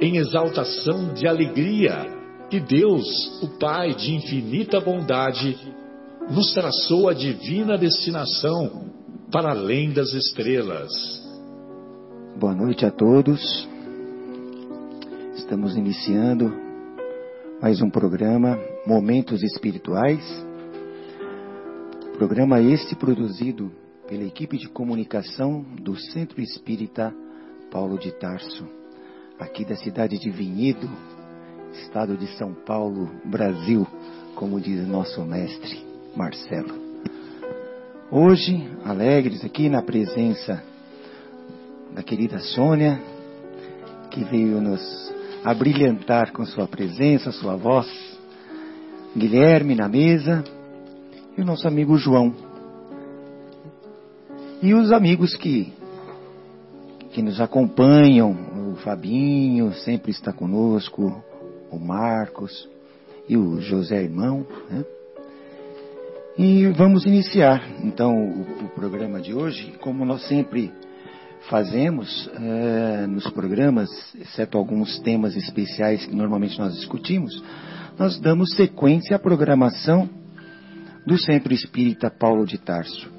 em exaltação de alegria que Deus, o Pai de infinita bondade, nos traçou a divina destinação para além das estrelas. Boa noite a todos. Estamos iniciando mais um programa Momentos Espirituais. Programa este produzido pela equipe de comunicação do Centro Espírita Paulo de Tarso, aqui da cidade de Vinhedo, estado de São Paulo, Brasil, como diz nosso mestre Marcelo. Hoje, alegres aqui na presença da querida Sônia, que veio nos abrilhantar com sua presença, sua voz, Guilherme na mesa e o nosso amigo João. E os amigos que, que nos acompanham, Fabinho sempre está conosco, o Marcos e o José Irmão. Né? E vamos iniciar então o, o, programa de hoje, como nós sempre fazemos é, nos programas, exceto alguns temas especiais que normalmente nós discutimos nós damos sequência à programação do Centro Espírita Paulo de Tarso,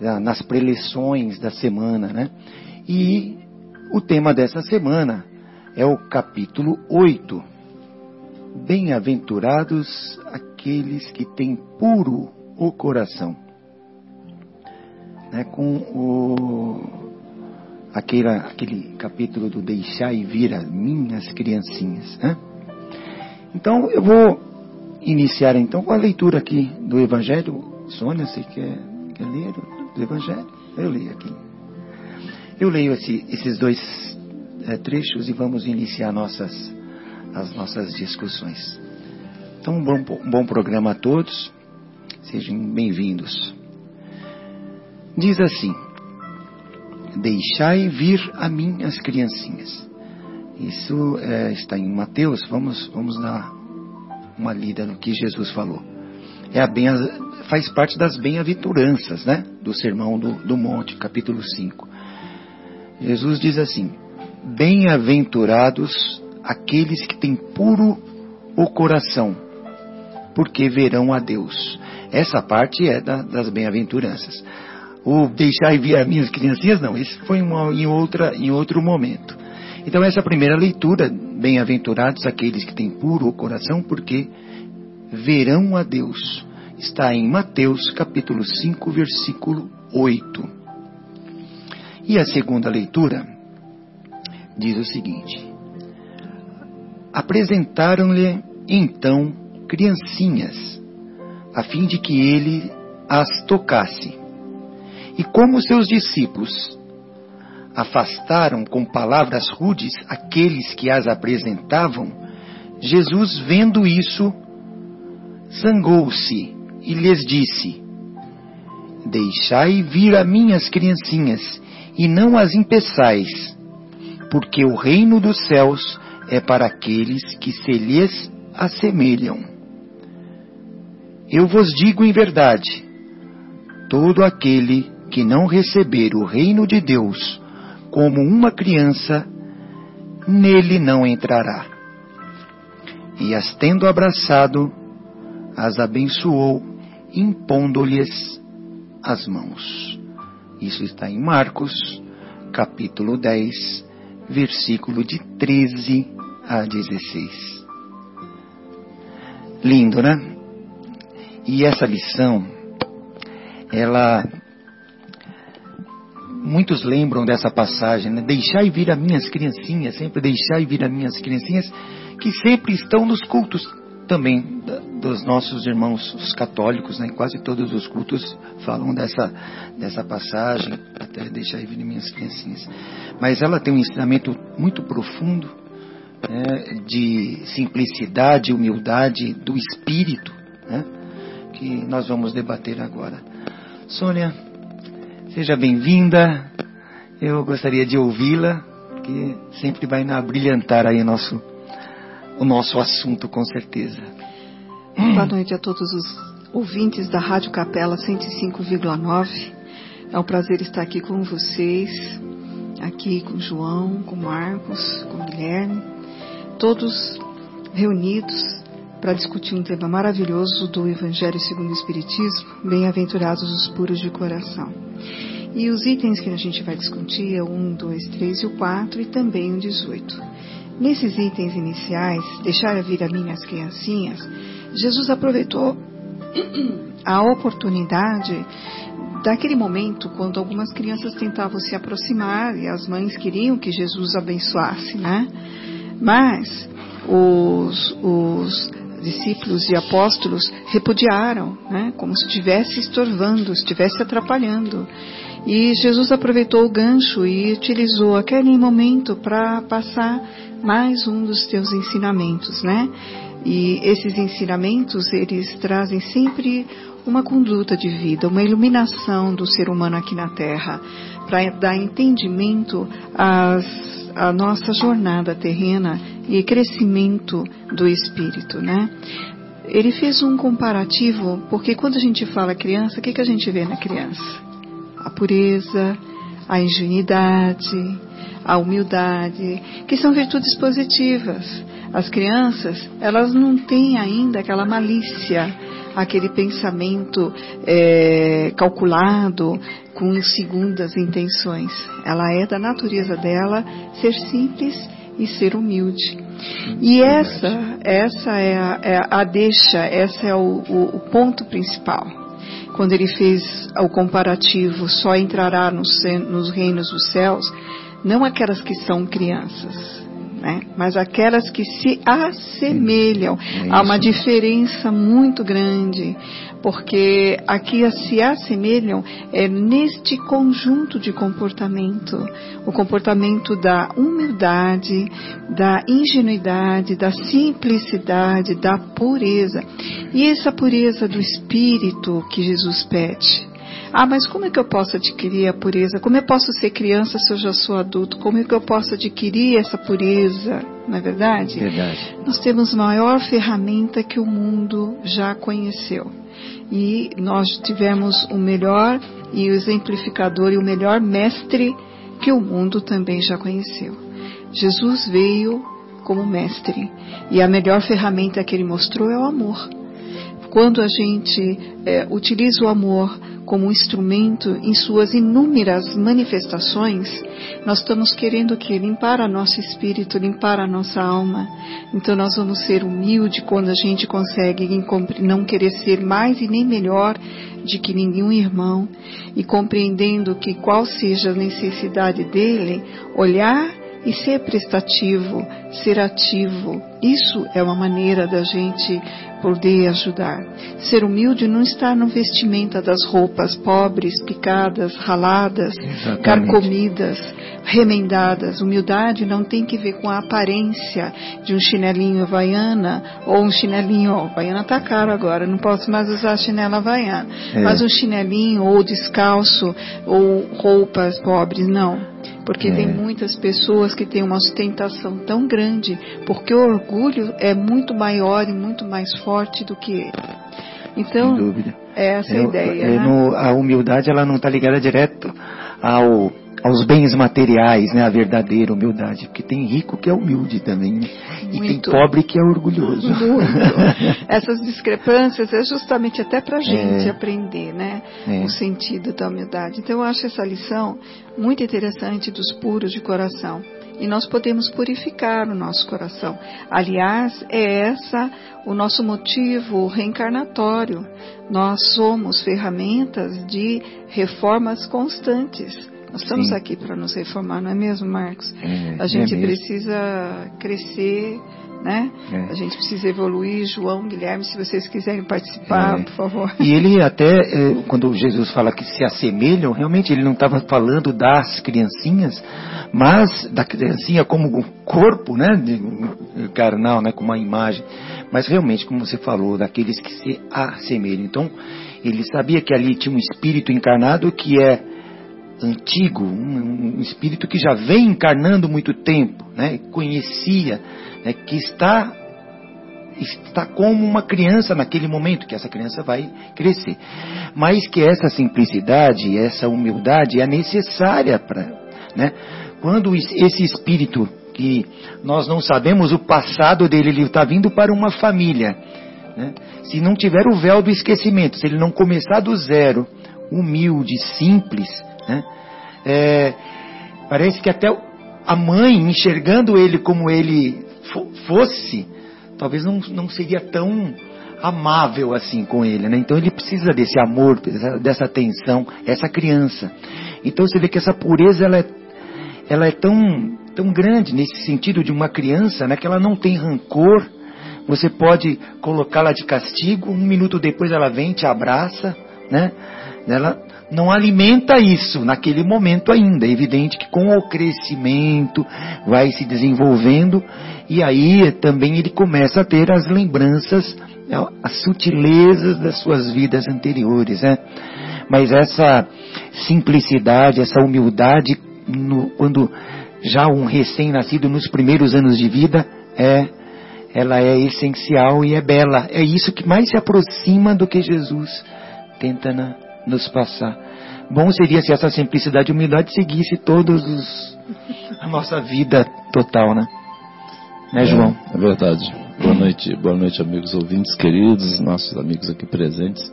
né? nas preleções da semana. Né? E o tema dessa semana é o capítulo 8. Bem-aventurados aqueles que têm puro o coração. Né? Com o aquele, aquele capítulo do Deixai vir as minhas criancinhas. Né? Então eu vou iniciar então com a leitura aqui do Evangelho. Sônia, você quer, quer ler do Evangelho? Eu leio aqui. Eu leio esse, esses dois é, trechos e vamos iniciar nossas, as nossas discussões. Então, um bom, um bom programa a todos. Sejam bem-vindos. Diz assim: Deixai vir a mim as criancinhas isso é, está em Mateus. Vamos, vamos dar uma lida no que Jesus falou. É a bem, faz parte das bem-aventuranças, né? Do Sermão do, do Monte, capítulo 5. Jesus diz assim: Bem-aventurados aqueles que têm puro o coração, porque verão a Deus. Essa parte é da, das bem-aventuranças. O deixar e vir as minhas criancinhas, não, isso foi uma, em, outra, em outro momento. Então, essa primeira leitura, bem-aventurados aqueles que têm puro o coração, porque verão a Deus, está em Mateus capítulo 5, versículo 8. E a segunda leitura diz o seguinte: Apresentaram-lhe então criancinhas, a fim de que ele as tocasse. E como seus discípulos afastaram com palavras rudes aqueles que as apresentavam, Jesus, vendo isso, zangou-se e lhes disse: Deixai vir a minhas criancinhas, e não as impeçais, porque o reino dos céus é para aqueles que se lhes assemelham. Eu vos digo em verdade: todo aquele que não receber o reino de Deus como uma criança, nele não entrará. E as tendo abraçado, as abençoou, impondo-lhes as mãos. Isso está em Marcos, capítulo 10, versículo de 13 a 16. Lindo, né? E essa lição, ela. Muitos lembram dessa passagem, né? Deixai vir as minhas criancinhas, sempre deixai vir as minhas criancinhas, que sempre estão nos cultos também dos nossos irmãos os católicos, né? Quase todos os cultos falam dessa, dessa passagem, até deixar vir minhas criancinhas. Mas ela tem um ensinamento muito profundo né? de simplicidade, humildade do espírito, né? que nós vamos debater agora. Sônia, seja bem-vinda. Eu gostaria de ouvi-la, que sempre vai brilhantar aí nosso, o nosso assunto, com certeza. Boa noite a todos os ouvintes da Rádio Capela 105,9. É um prazer estar aqui com vocês, aqui com João, com Marcos, com Guilherme, todos reunidos para discutir um tema maravilhoso do Evangelho segundo o Espiritismo, bem-aventurados os puros de coração. E os itens que a gente vai discutir é o 1, 2, 3 e o 4 e também o 18. Nesses itens iniciais, deixar a minhas criancinhas, Jesus aproveitou a oportunidade daquele momento quando algumas crianças tentavam se aproximar e as mães queriam que Jesus abençoasse, né? Mas os, os discípulos e apóstolos repudiaram, né, como se estivesse estorvando, estivesse atrapalhando. E Jesus aproveitou o gancho e utilizou aquele momento para passar mais um dos teus ensinamentos, né? E esses ensinamentos, eles trazem sempre uma conduta de vida, uma iluminação do ser humano aqui na Terra, para dar entendimento às a nossa jornada terrena e crescimento do espírito, né? Ele fez um comparativo, porque quando a gente fala criança, o que, que a gente vê na criança? A pureza, a ingenuidade, a humildade, que são virtudes positivas. As crianças, elas não têm ainda aquela malícia, aquele pensamento é, calculado com segundas intenções. Ela é da natureza dela ser simples e ser humilde. E essa, essa é a, é a deixa, essa é o, o, o, ponto principal. Quando ele fez o comparativo, só entrará nos, nos reinos dos céus, não aquelas que são crianças, né? mas aquelas que se assemelham. É Há uma diferença muito grande, porque aqui se assemelham é neste conjunto de comportamento, o comportamento da humildade, da ingenuidade, da simplicidade, da pureza. E essa pureza do espírito que Jesus pede. Ah, mas como é que eu posso adquirir a pureza? Como eu posso ser criança se eu já sou adulto? Como é que eu posso adquirir essa pureza? Não é verdade? Verdade. Nós temos a maior ferramenta que o mundo já conheceu. E nós tivemos o melhor e o exemplificador e o melhor mestre que o mundo também já conheceu. Jesus veio como mestre e a melhor ferramenta que ele mostrou é o amor. Quando a gente é, utiliza o amor como um instrumento em suas inúmeras manifestações, nós estamos querendo que limpar a nosso espírito, limpar a nossa alma. Então nós vamos ser humildes quando a gente consegue não querer ser mais e nem melhor de que nenhum irmão e compreendendo que qual seja a necessidade dele, olhar e ser prestativo, ser ativo. Isso é uma maneira da gente poder ajudar. Ser humilde não está no vestimenta das roupas pobres, picadas, raladas, Exatamente. carcomidas, remendadas. Humildade não tem que ver com a aparência de um chinelinho havaiana ou um chinelinho, ó, havaiana tá caro agora, não posso mais usar chinela havaiana, é. mas um chinelinho ou descalço ou roupas pobres, não. Porque é. tem muitas pessoas que têm uma ostentação tão grande, porque o orgulho é muito maior e muito mais forte do que ele. Então, Sem dúvida. essa é a ideia. É, né? no, a humildade ela não está ligada direto ao aos bens materiais, né, a verdadeira humildade, porque tem rico que é humilde também, né? e tem pobre que é orgulhoso. Muito. Essas discrepâncias é justamente até para a gente é. aprender, né, é. o sentido da humildade. Então eu acho essa lição muito interessante dos puros de coração. E nós podemos purificar o nosso coração. Aliás, é essa o nosso motivo reencarnatório. Nós somos ferramentas de reformas constantes. Nós estamos Sim. aqui para nos reformar, não é mesmo, Marcos? É, a gente é precisa crescer, né? É. A gente precisa evoluir. João, Guilherme, se vocês quiserem participar, é. por favor. E ele até, é, quando Jesus fala que se assemelham, realmente ele não estava falando das criancinhas, mas da criancinha como corpo, né? Carnal, né? Como uma imagem. Mas realmente, como você falou, daqueles que se assemelham. Então, ele sabia que ali tinha um espírito encarnado que é antigo, um, um espírito que já vem encarnando muito tempo, né? Conhecia, né? que está está como uma criança naquele momento, que essa criança vai crescer. Mas que essa simplicidade, essa humildade é necessária para, né? Quando esse espírito que nós não sabemos o passado dele, ele está vindo para uma família, né? Se não tiver o véu do esquecimento, se ele não começar do zero, humilde, simples, né? É, parece que até a mãe, enxergando ele como ele fosse, talvez não, não seria tão amável assim com ele, né? Então ele precisa desse amor, dessa atenção, essa criança. Então você vê que essa pureza ela é, ela é tão, tão grande nesse sentido de uma criança, né? Que ela não tem rancor. Você pode colocá-la de castigo, um minuto depois ela vem, te abraça, né? Ela não alimenta isso naquele momento ainda. É evidente que com o crescimento vai se desenvolvendo e aí também ele começa a ter as lembranças, né, as sutilezas das suas vidas anteriores, né? Mas essa simplicidade, essa humildade, no, quando já um recém-nascido nos primeiros anos de vida é ela é essencial e é bela. É isso que mais se aproxima do que Jesus tenta na, nos passar. Bom seria se essa simplicidade e humildade seguisse todos os, a nossa vida total, né? Né, João? É, é verdade. Boa noite, boa noite, amigos ouvintes queridos, nossos amigos aqui presentes.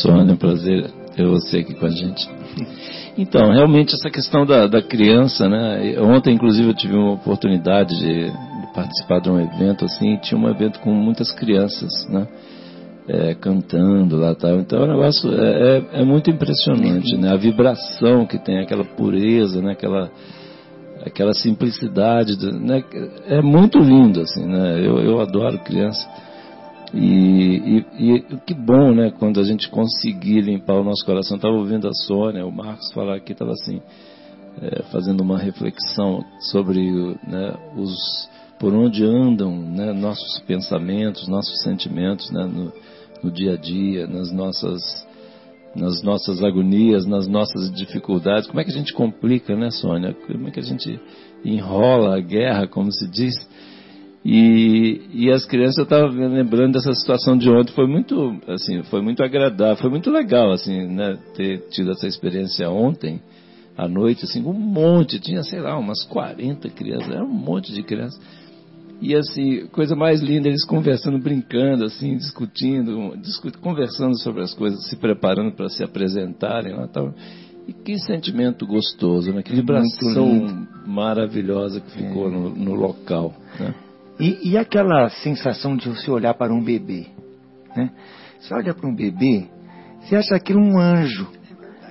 Sônia, é um prazer ter você aqui com a gente. Então, realmente essa questão da, da criança, né? Ontem, inclusive, eu tive uma oportunidade de, de participar de um evento assim, tinha um evento com muitas crianças, né? É, cantando lá tal. Então o negócio é, é, é, muito impressionante, né? A vibração que tem, aquela pureza, né? Aquela, aquela simplicidade, né? É muito lindo, assim, né? Eu, eu adoro criança. E, e, e, que bom, né? Quando a gente conseguir limpar o nosso coração. Estava ouvindo a Sônia, o Marcos falar aqui, estava assim, é, fazendo uma reflexão sobre né, os por onde andam né, nossos pensamentos, nossos sentimentos, né, no, no dia a dia, nas nossas, nas nossas agonias, nas nossas dificuldades. Como é que a gente complica, né, Sônia? Como é que a gente enrola a guerra, como se diz? E, e as crianças, eu estava lembrando dessa situação de ontem, foi muito, assim, foi muito agradável, foi muito legal, assim, né, ter tido essa experiência ontem, à noite, assim, um monte, tinha, sei lá, umas 40 crianças, era um monte de crianças e assim, coisa mais linda, eles conversando, brincando, assim, discutindo, discut, conversando sobre as coisas, se preparando para se apresentarem lá tal. E que sentimento gostoso, né? Que vibração maravilhosa que ficou é. no, no, local. Né? E, e, aquela sensação de você olhar para um bebê, né? Você olha para um bebê, você acha aquilo um anjo.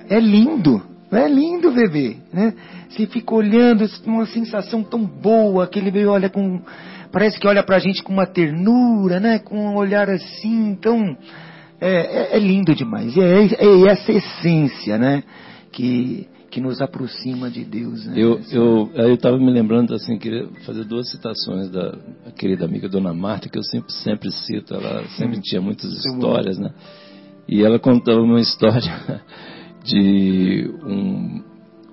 É lindo, é lindo o bebê, né? Você fica olhando, uma sensação tão boa, aquele bebê olha com parece que olha para a gente com uma ternura, né? Com um olhar assim, então é, é, é lindo demais. É, é, essa essência, né? Que que nos aproxima de Deus. Né? Eu eu eu estava me lembrando assim queria fazer duas citações da querida amiga Dona Marta que eu sempre sempre cito. Ela sempre hum, tinha muitas histórias, né? E ela contava uma história de um,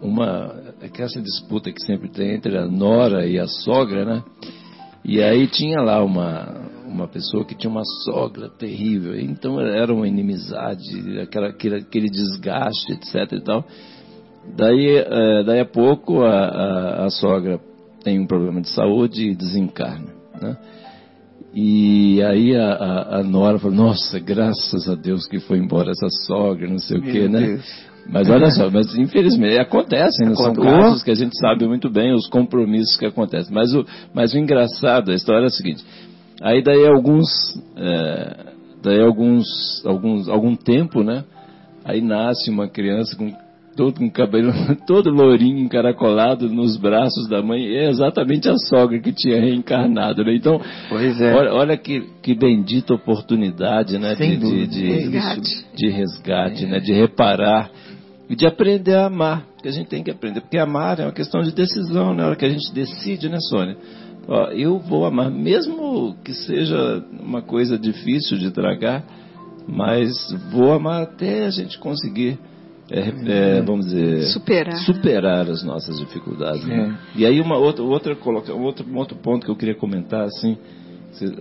uma essa disputa que sempre tem entre a nora e a sogra, né? E aí tinha lá uma, uma pessoa que tinha uma sogra terrível. Então era uma inimizade, aquela, aquele, aquele desgaste, etc e tal. Daí, é, daí a pouco a, a, a, sogra tem um problema de saúde e desencarna. Né? E aí a, a, a Nora falou, nossa, graças a Deus que foi embora essa sogra, não sei Meu o quê, né? Mas olha só, mas infelizmente acontecem, são casos que a gente sabe muito bem, os compromissos que acontecem. Mas o, mas o engraçado da história é o seguinte, aí daí alguns, é, daí alguns, alguns, algum tempo, né, aí nasce uma criança com todo com cabelo todo lourinho, encaracolado nos braços da mãe, é exatamente a sogra que tinha reencarnado, né? Então, é. olha, olha, que, que bendita oportunidade, né? De, de, de, resgate, de, resgate é. né? De reparar e de aprender a amar, que a gente tem que aprender, porque amar é uma questão de decisão, na né? hora que a gente decide, né, Sônia? Ó, eu vou amar, mesmo que seja uma coisa difícil de tragar, mas vou amar até a gente conseguir é, é, vamos dizer, superar. superar as nossas dificuldades. Né? É. E aí uma outra, outra coloca, um outro, um outro ponto que eu queria comentar, assim,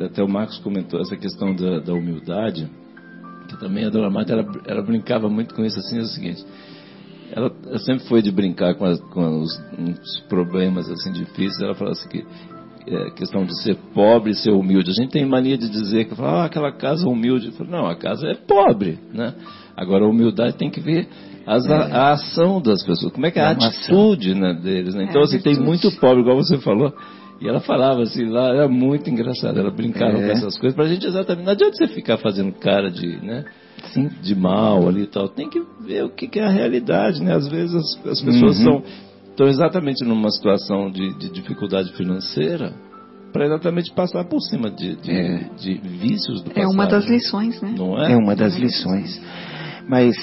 até o Marcos comentou essa questão da, da humildade, que também a Dona Marta, ela, ela, brincava muito com isso, assim, é o seguinte, ela, ela sempre foi de brincar com, as, com os, os, problemas, assim, difíceis, ela falava assim que é, questão de ser pobre e ser humilde. A gente tem mania de dizer que fala, ah, aquela casa humilde. Falo, não, a casa é pobre, né? Agora a humildade tem que ver as, é. a, a, ação das pessoas, como é que é a atitude né, deles. Né? Então, é, assim, tem muito pobre, igual você falou. E ela falava assim, lá era muito engraçado, ela brincava é. com essas coisas. Pra gente exatamente, não adianta você ficar fazendo cara de, né, Sim. de mal ali e tal. Tem que ver o que, que é a realidade, né? Às vezes as, as pessoas uhum. são, estão exatamente numa situação de, de dificuldade financeira para exatamente passar por cima de, de, é. de, vícios do passado. É uma das lições, né? Não é? É uma das lições. Mas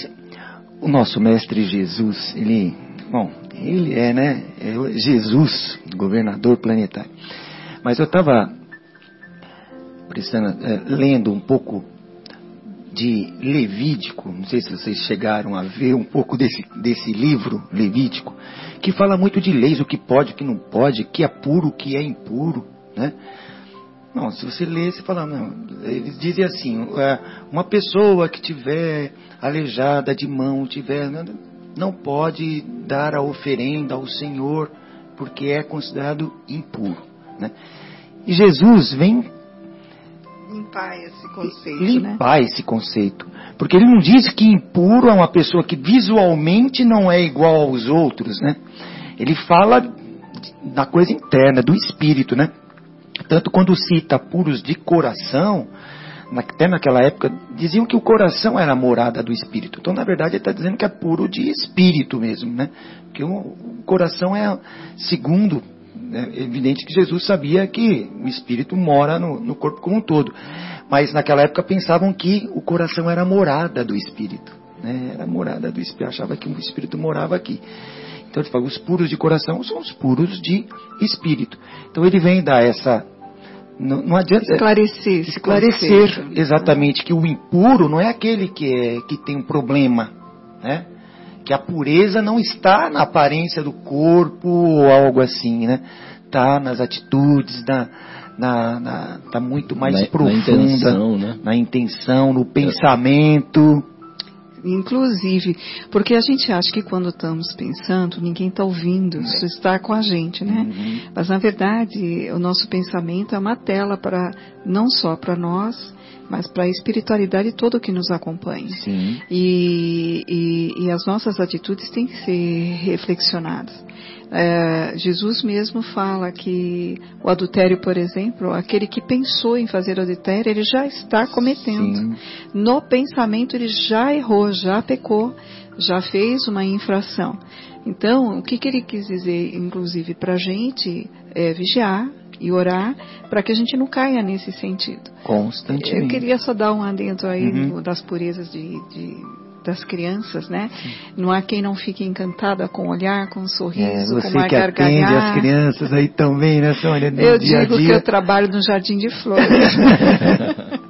o nosso mestre Jesus, ele, bom, ele é, né? É Jesus, governador planetário. Mas eu estava é, lendo um pouco de Levítico, não sei se vocês chegaram a ver um pouco desse, desse livro, Levítico, que fala muito de leis, o que pode, o que não pode, o que é puro, o que é impuro, né? Não, se você ler, você fala, não, eles dizem assim, é, uma pessoa que tiver aleijada de mão, tiver, não pode dar a oferenda ao Senhor, porque é considerado impuro. Né? E Jesus vem limpar esse conceito. Limpar né? esse conceito. Porque ele não diz que impuro é uma pessoa que visualmente não é igual aos outros, né? Ele fala da coisa interna, do espírito, né? Tanto quando cita puros de coração, até naquela época, diziam que o coração era a morada do espírito. Então, na verdade, ele está dizendo que é puro de espírito mesmo, né? Porque o coração é, segundo, é evidente que Jesus sabia que o espírito mora no, no corpo como um todo. Mas naquela época pensavam que o coração era a morada do espírito. Né? Era a morada do espírito, achava que o espírito morava aqui. Então ele fala, os puros de coração são os puros de espírito. Então ele vem dar essa não, não adianta esclarecer, esclarecer exatamente que o impuro não é aquele que, é, que tem um problema, né? Que a pureza não está na aparência do corpo ou algo assim, né? Está nas atitudes, na, na, na, tá muito mais na, profunda, na intenção, né? na intenção, no pensamento inclusive, porque a gente acha que quando estamos pensando, ninguém está ouvindo, isso está com a gente, né? Uhum. Mas na verdade, o nosso pensamento é uma tela para não só para nós, mas para a espiritualidade toda que nos acompanha. E, e, e, as nossas atitudes têm que ser reflexionadas. É, Jesus mesmo fala que o adultério, por exemplo, aquele que pensou em fazer adultério, ele já está cometendo. Sim. No pensamento, ele já errou, já pecou, já fez uma infração. Então, o que, que ele quis dizer, inclusive, para a gente é vigiar e orar para que a gente não caia nesse sentido. Constantemente. Eu queria só dar um adendo aí uhum. das purezas de, de das crianças, né? Não há quem não fique encantada com o olhar, com o sorriso, é, com uma que atende as crianças aí também, né, Sônia? No eu dia digo dia. que eu trabalho no Jardim de Flores.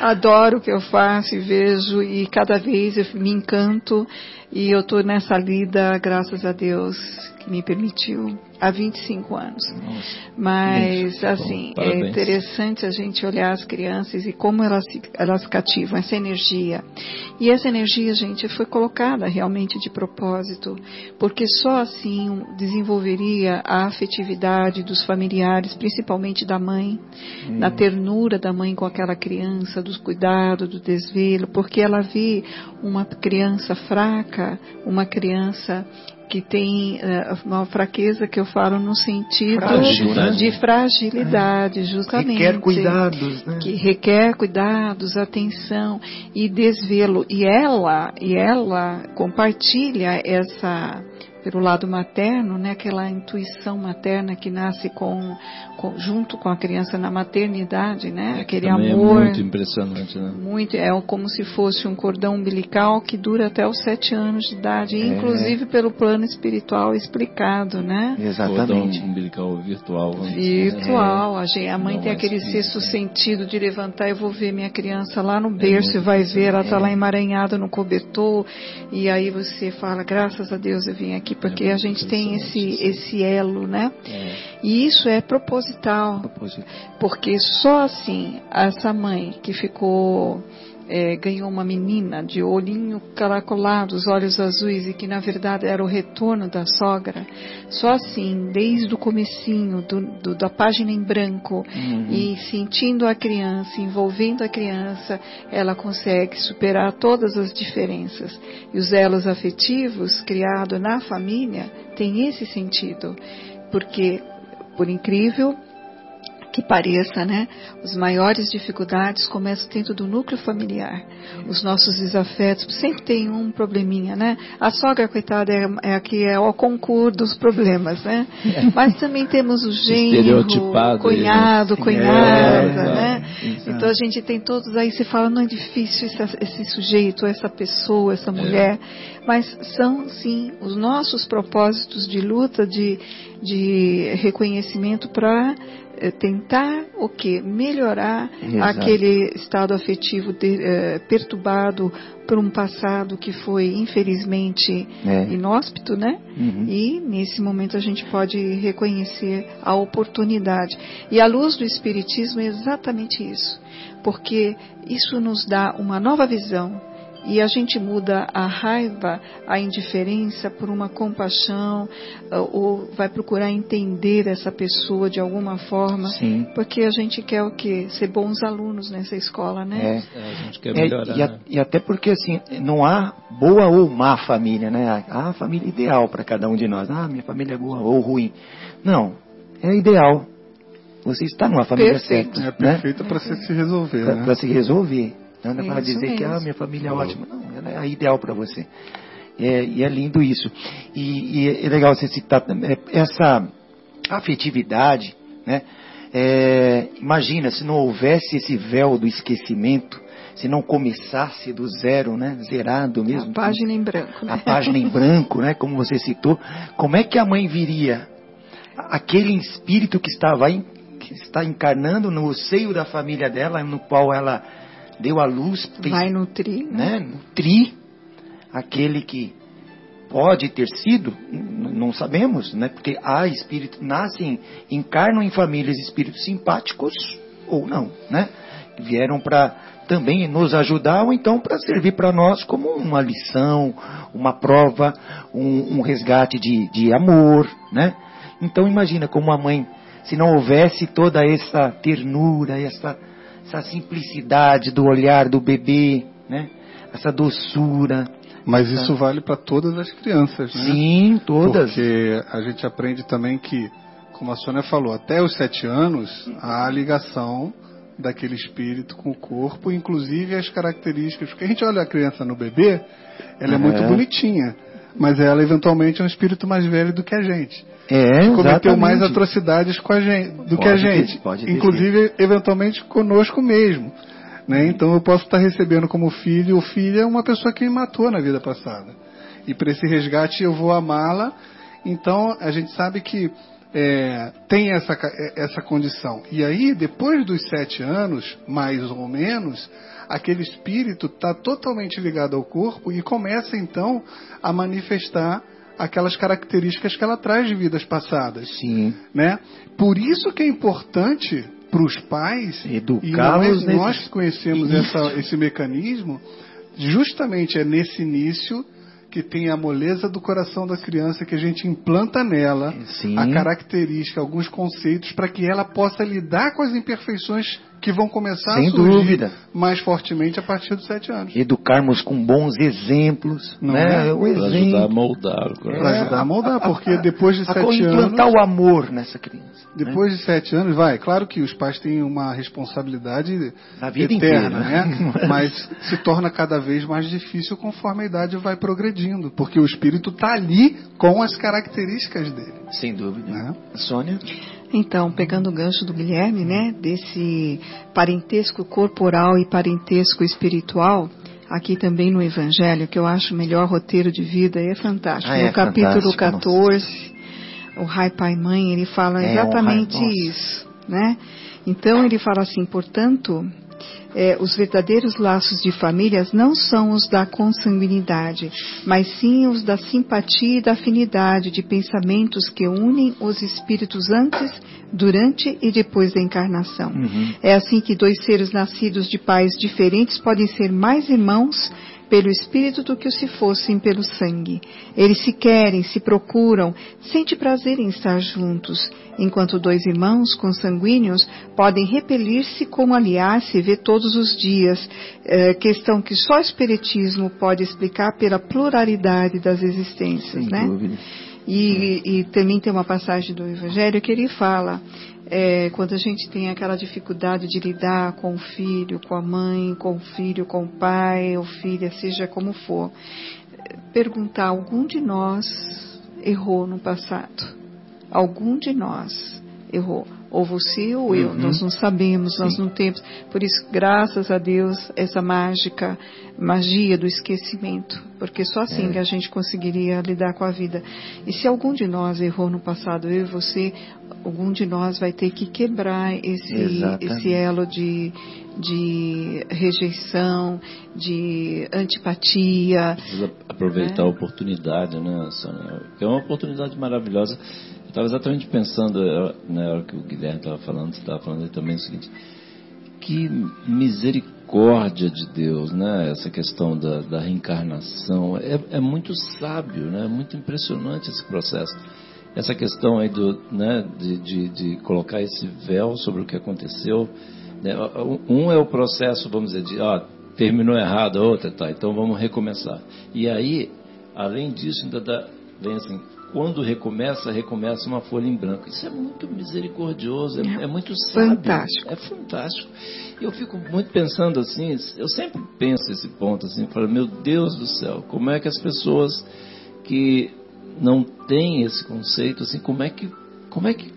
Adoro o que eu faço e vejo e cada vez eu me encanto e eu estou nessa lida, graças a Deus, que me permitiu há 25 anos. Nossa, Mas, assim, é interessante a gente olhar as crianças e como elas, elas cativam essa energia. E essa energia, gente, foi colocada realmente de propósito, porque só assim desenvolveria a afetividade dos familiares, principalmente da mãe, hum. na ternura da mãe com aquela criança, dos cuidados, do desvelo, porque ela vê uma criança fraca, fraca, uma criança que tem uh, uma fraqueza que eu falo no sentido Frágil, né? de fragilidade, é. justamente. Requer cuidados, né? Que requer cuidados, atenção e desvelo. E ela, e ela compartilha essa pelo lado materno, né, aquela intuição materna que nasce com, com junto com a criança na maternidade, né, É, aquele é amor. muito impressionante, né? Muito, é como se fosse um cordão umbilical que dura até os sete anos de idade, É. inclusive pelo plano espiritual explicado, né? Exatamente. Cordão umbilical virtual. né? Virtual, a, gente, a mãe Não tem é aquele sexto sentido de levantar, eu vou ver minha criança lá no berço e vai ver, ela está é. lá emaranhada no cobertor, e aí você fala, graças a Deus eu vim aqui, porque É a gente tem esse, esse elo, né? É. E isso é proposital, Propósito. porque só assim, essa mãe que ficou, é, ganhou uma menina de olhinho caracolado, os olhos azuis, e que na verdade era o retorno da sogra, só assim, desde o comecinho do, do- da página em branco, Uhum. e sentindo a criança, envolvendo a criança, ela consegue superar todas as diferenças. E os elos afetivos criados na família têm esse sentido, porque, por incrível que pareça, né? As maiores dificuldades começam dentro do núcleo familiar. Os nossos desafetos sempre tem um probleminha, né? A sogra, coitada, é, é a que é o concurso dos problemas, né? Mas também temos o genro, Estereotipado cunhado, cunhada, É, né? exato. Então a gente tem todos aí, você fala, não é difícil esse, esse sujeito, essa pessoa, É. essa mulher, mas são sim os nossos propósitos de luta, de, de reconhecimento para tentar o que? Melhorar Exato. aquele estado afetivo de- eh, perturbado por um passado que foi infelizmente É. inóspito, né? Uhum. E nesse momento a gente pode reconhecer a oportunidade. E a luz do Espiritismo é exatamente isso, porque isso nos dá uma nova visão. E a gente muda a raiva, a indiferença por uma compaixão, ah, ou vai procurar entender essa pessoa de alguma forma, Sim. porque a gente quer o quê? Ser bons alunos nessa escola, né? É. É, a gente quer É, melhorar. e, a- e até porque assim, não há boa ou má família, né? Há a família ideal para cada um de nós. Ah, minha família é boa ou ruim. Não, é ideal. Você está numa família Perfeito. certa, É né? perfeita para se se resolver, Para né? se resolver. Não é É para dizer que mesmo. ah, minha família é ótima. Não, ela é a ideal para você. É, e é lindo isso. E, e é legal você citar também é, essa afetividade, né? É, imagina se não houvesse esse véu do esquecimento, se não começasse do zero, né? Zerado mesmo. A página em branco, né? a página em branco, né? Como você citou, como é que a mãe viria? Aquele espírito que estava aí, que está encarnando no seio da família dela, no qual ela deu a luz, Vai nutrir, né? né? Nutrir aquele que pode ter sido, não sabemos, né? Porque há espíritos nascem, encarnam em famílias espíritos simpáticos ou não, né? Vieram para também nos ajudar ou então para servir para nós como uma lição, uma prova, um, um resgate de, de amor, né? Então imagina como a mãe, se não houvesse toda essa ternura, essa, essa simplicidade do olhar do bebê, né? Essa doçura, Mas isso vale para todas as crianças, né? Sim, todas. Porque a gente aprende também que, como a Sônia falou, até os sete anos há a ligação daquele espírito com o corpo, inclusive as características. Porque a gente olha a criança no bebê, ela é, É. muito bonitinha, mas ela eventualmente é um espírito mais velho do que a gente. É, Cometeu exatamente. mais atrocidades com a gente, do que Pode a ter- gente. ter inclusive, eventualmente, conosco mesmo. Né? Então eu posso estar recebendo como filho ou filha uma pessoa que me matou na vida passada. E para esse resgate eu vou amá-la. Então a gente sabe que é, tem essa, é, essa condição. E aí, depois dos sete anos, mais ou menos, aquele espírito está totalmente ligado ao corpo e começa então a manifestar aquelas características que ela traz de vidas passadas Sim. né? Por isso que é importante para os pais Educá-los e nós, nesse- nós que conhecemos essa, esse mecanismo, justamente é nesse início que tem a moleza do coração da criança que a gente implanta nela Sim. a característica, alguns conceitos para que ela possa lidar com as imperfeições que vão começar Sem a surgir dúvida. mais fortemente a partir dos sete anos. Educarmos com bons exemplos, Não né? é? O Para ajudar a exemplo. moldar o Para ajudar a moldar, porque depois de A sete implantar anos. o amor nessa criança. né? Depois de sete anos, vai. Claro que os pais têm uma responsabilidade Na vida eterna, inteira, né? Mas se torna cada vez mais difícil conforme a idade vai progredindo, porque o espírito está ali com as características dele. Sem dúvida. Né? Sônia? Então, pegando o gancho do Guilherme, né, desse parentesco corporal e parentesco espiritual, aqui também no Evangelho, que eu acho o melhor roteiro de vida, é fantástico. Ah, é no capítulo fantástico, 14, o Rai Pai Mãe, ele fala É, exatamente Rai- isso, né? Então ele fala assim, portanto, é, os verdadeiros laços de famílias não são os da consanguinidade, mas sim os da simpatia e da afinidade de pensamentos que unem os espíritos antes, durante e depois da encarnação. Uhum. É assim que dois seres nascidos de pais diferentes podem ser mais irmãos pelo espírito do que se fossem pelo sangue. Eles se querem, se procuram, sente prazer em estar juntos, enquanto dois irmãos consanguíneos podem repelir-se como aliar-se e ver todos os dias, eh, questão que só o espiritismo pode explicar pela pluralidade das existências, Sem né? dúvida. E, e também tem uma passagem do Evangelho que ele fala, é, quando a gente tem aquela dificuldade de lidar com o filho, com a mãe, com o filho, com o pai, ou filha, seja como for, perguntar: algum de nós errou no passado? Algum de nós errou? Ou você ou eu, Uhum. nós não sabemos, nós não temos. Por isso, graças a Deus, essa mágica, magia do esquecimento, porque só assim É. que a gente conseguiria lidar com a vida. E se algum de nós errou no passado, eu e você, algum de nós vai ter que quebrar esse, Exatamente. esse elo de, de rejeição, de antipatia. Precisa aproveitar É. a oportunidade, né, Sônia? É uma oportunidade maravilhosa. Estava exatamente pensando, na hora que o Guilherme estava falando, você estava falando também o seguinte, que misericórdia de Deus, né? Essa questão da, da reencarnação. É, é muito sábio, né? É muito impressionante esse processo. Essa questão aí do, né, de, de, de colocar esse véu sobre o que aconteceu. né? Um é o processo, vamos dizer, de ó, terminou errado, a outra, tá, então vamos recomeçar. E aí, além disso, ainda dá, vem assim, quando recomeça, recomeça uma folha em branco. Isso é muito misericordioso, é, é muito sábio. Fantástico. É fantástico. E eu fico muito pensando assim, eu sempre penso esse ponto assim, falo, meu Deus do céu, como é que as pessoas que não têm esse conceito, assim, como é que, como é que,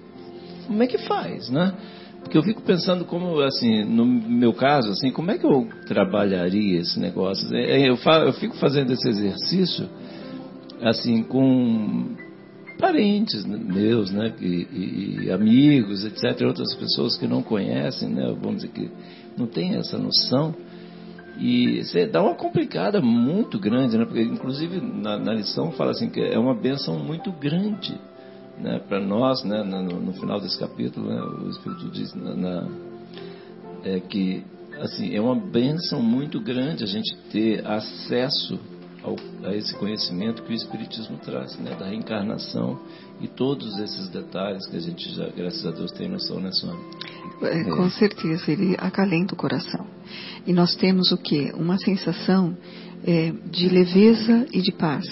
como é que faz, né? Porque eu fico pensando como, assim, no meu caso, assim, como é que eu trabalharia esse negócio? É, é, Eu, eu fico fazendo esse exercício, assim, com parentes meus, né, e- e amigos, etc., outras pessoas que não conhecem, né, vamos dizer que não tem essa noção, e você dá uma complicada muito grande, né, porque inclusive na, na lição fala assim que é uma benção muito grande, né, para nós, né, no, no final desse capítulo, né, o Espírito diz na, na- é que assim é uma benção muito grande a gente ter acesso ao, a esse conhecimento que o Espiritismo traz, né, da reencarnação e todos esses detalhes que a gente já, graças a Deus, tem noção, né, Sônia? É, com certeza, ele acalenta o coração. E nós temos o quê? Uma sensação é, de leveza e de paz.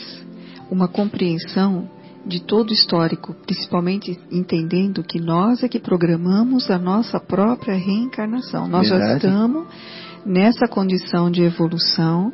Uma compreensão de todo o histórico, principalmente entendendo que nós é que programamos a nossa própria reencarnação. Nós já Verdade. estamos nessa condição de evolução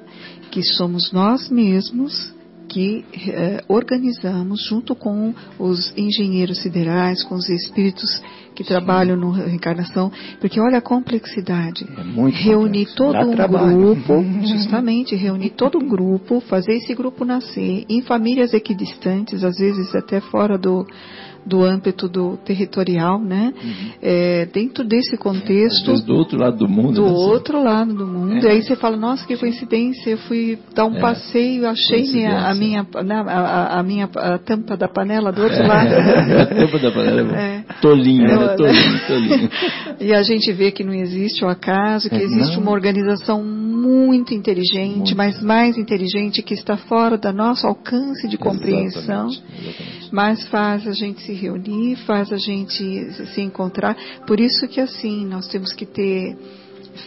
que somos nós mesmos que eh, organizamos junto com os engenheiros siderais, com os espíritos que trabalham no reencarnação, porque olha a complexidade. É muito reunir complexo. todo Dá um trabalho. grupo, justamente reunir todo um grupo, fazer esse grupo nascer em famílias equidistantes, às vezes até fora do do âmbito do territorial, né? É, dentro desse contexto, vezes do outro lado do mundo. do né, outro lado do mundo. E aí você fala, nossa, que coincidência, eu fui dar um É, passeio, achei minha, a, minha, né, a, a- minha a tampa da panela do outro lado. a tampa da panela é É. tolinho, É, né? Tolinho, tolinho. E a gente vê que não existe o acaso, que É, existe não. uma organização muito inteligente, Muito. mas mais inteligente, que está fora do nosso alcance de compreensão. Exatamente, exatamente. Mas faz a gente se reunir, faz a gente se encontrar. Por isso que assim, nós temos que ter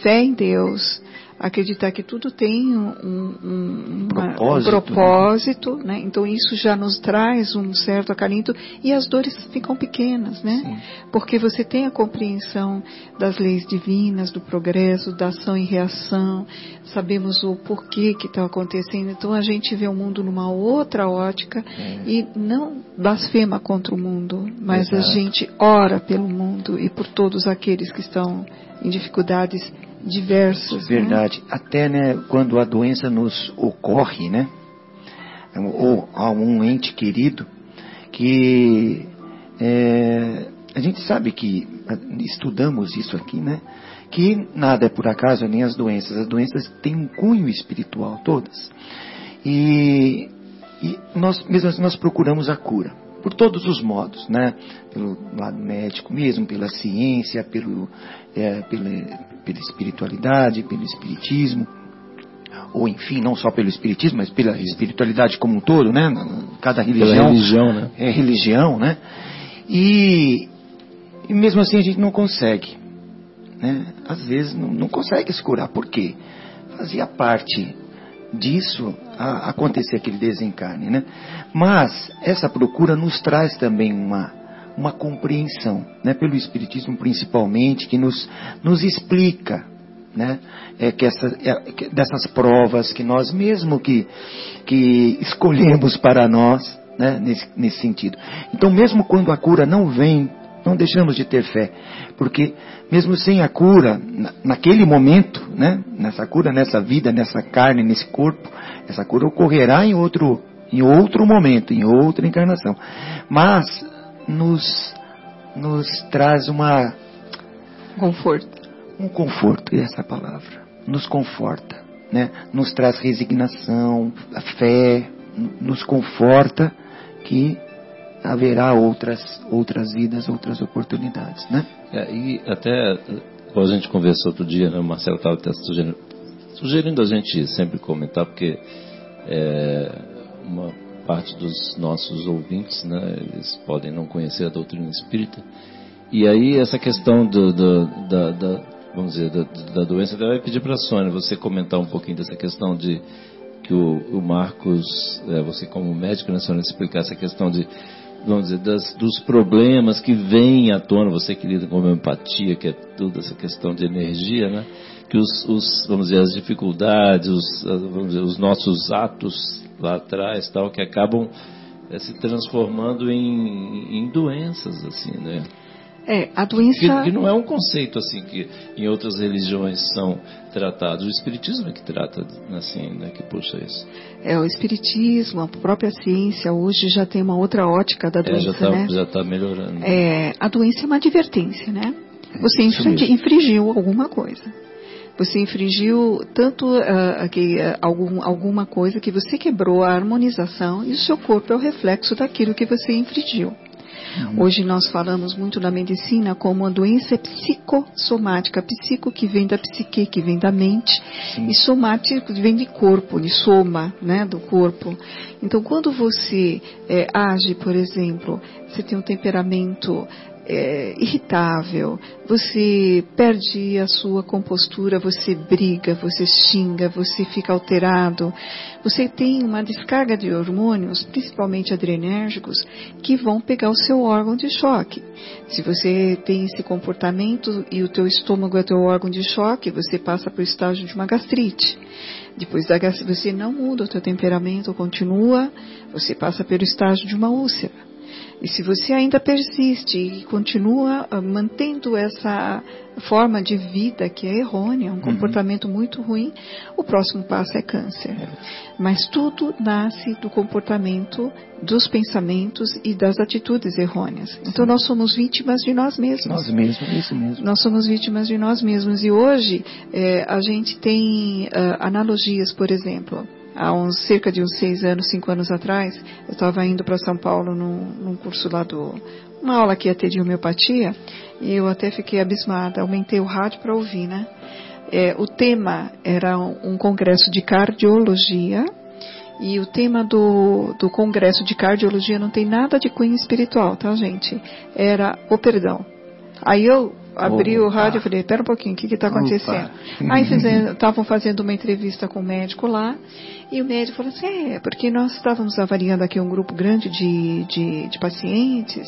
fé em Deus, acreditar que tudo tem um, um, uma, propósito, um propósito né? Então isso já nos traz um certo acalinto e as dores ficam pequenas, né? Sim. Porque você tem a compreensão das leis divinas, do progresso, da ação e reação, sabemos o porquê que está acontecendo. Então a gente vê o mundo numa outra ótica é. e não blasfema contra o mundo, mas Exato. a gente ora pelo mundo e por todos aqueles que estão em dificuldades diversas. Né? Verdade. Né? Até né, quando a doença nos ocorre, né? Ou a um ente querido, que é, a gente sabe que estudamos isso aqui, né? Que nada é por acaso, nem as doenças. As doenças têm um cunho espiritual, todas. E, e nós, mesmo assim, nós procuramos a cura por todos os modos, né? Pelo lado médico mesmo, pela ciência, pelo, é, pela, pela espiritualidade, pelo espiritismo, ou enfim, não só pelo espiritismo, mas pela espiritualidade como um todo, né? Cada religião, pela religião, né? é religião, né? E, e mesmo assim a gente não consegue, né? Às vezes não, não consegue se curar. Por quê? Fazia parte disso a, acontecer aquele desencarne, né? Mas essa procura nos traz também uma uma compreensão, né? Pelo espiritismo principalmente que nos nos explica, né? É que essa é, que dessas provas que nós mesmo que que escolhemos para nós, né? Nesse, nesse sentido. Então mesmo quando a cura não vem não deixamos de ter fé, porque mesmo sem a cura, naquele momento, né, nessa cura, nessa vida, nessa carne, nesse corpo, essa cura ocorrerá em outro, em outro momento, em outra encarnação. Mas nos, nos traz uma conforto, um conforto, essa é palavra, nos conforta, né? Nos traz resignação, a fé, nos conforta que haverá outras, outras vidas, outras oportunidades, né? É, e até, a gente conversou outro dia, né, o Marcelo estava até sugerindo, sugerindo a gente sempre comentar, porque é, uma parte dos nossos ouvintes, né, eles podem não conhecer a doutrina espírita, e aí essa questão do, do, da, da, vamos dizer, da, da doença, eu vai pedir para a Sônia você comentar um pouquinho dessa questão de que o, o Marcos, é, você como médico, né, Sônia, explicar essa questão de vamos dizer, das, dos problemas que vêm à tona, você que lida com homeopatia, que é toda essa questão de energia, né? Que os, os vamos dizer, as dificuldades, os, vamos dizer, os nossos atos lá atrás, tal, que acabam é, se transformando em, em doenças, assim, né? É, a doença. Que, que, não é um conceito assim que em outras religiões são tratados. O Espiritismo é que trata assim, né, que puxa isso. É, o Espiritismo, a própria ciência hoje já tem uma outra ótica da doença, é, já tá, né? Já está melhorando. É, a doença é uma advertência, né? Você infringiu alguma coisa. Você infringiu tanto uh, que, uh, algum, alguma coisa que você quebrou a harmonização e o seu corpo é o reflexo daquilo que você infringiu. Uhum. Hoje nós falamos muito na medicina como uma doença psicossomática, psico que vem da psique, que vem da mente, Sim. e somático que vem de corpo, de soma, né, do corpo. Então, quando você é, age, por exemplo, você tem um temperamento é, irritável, você perde a sua compostura, você briga, você xinga, você fica alterado, você tem uma descarga de hormônios, principalmente adrenérgicos, que vão pegar o seu órgão de choque. Se você tem esse comportamento e o teu estômago é teu órgão de choque, você passa para o estágio de uma gastrite. Depois da gastrite, você não muda o teu temperamento, continua, você passa pelo estágio de uma úlcera. E se você ainda persiste e continua ah, mantendo essa forma de vida que é errônea, um uhum. comportamento muito ruim, o próximo passo é câncer. É. Mas tudo nasce do comportamento, dos pensamentos e das atitudes errôneas. Então nós somos vítimas de nós mesmos. Nós mesmos, isso mesmo. Nós somos vítimas de nós mesmos. E hoje é, a gente tem uh, analogias, por exemplo há uns cerca de uns seis anos, cinco anos atrás, eu estava indo para São Paulo num, num, curso lá do uma aula que ia ter de homeopatia e eu até fiquei abismada, aumentei o rádio para ouvir, né? É, o tema era um, um congresso de cardiologia E o tema do, do congresso de cardiologia não tem nada de cunho espiritual, tá, gente? Era o perdão. Aí eu abri o rádio e falei, pera um pouquinho, o que está acontecendo? Opa. Aí estavam fazendo uma entrevista com o médico lá, e o médico falou assim, é, porque nós estávamos avaliando aqui um grupo grande de, de, de pacientes,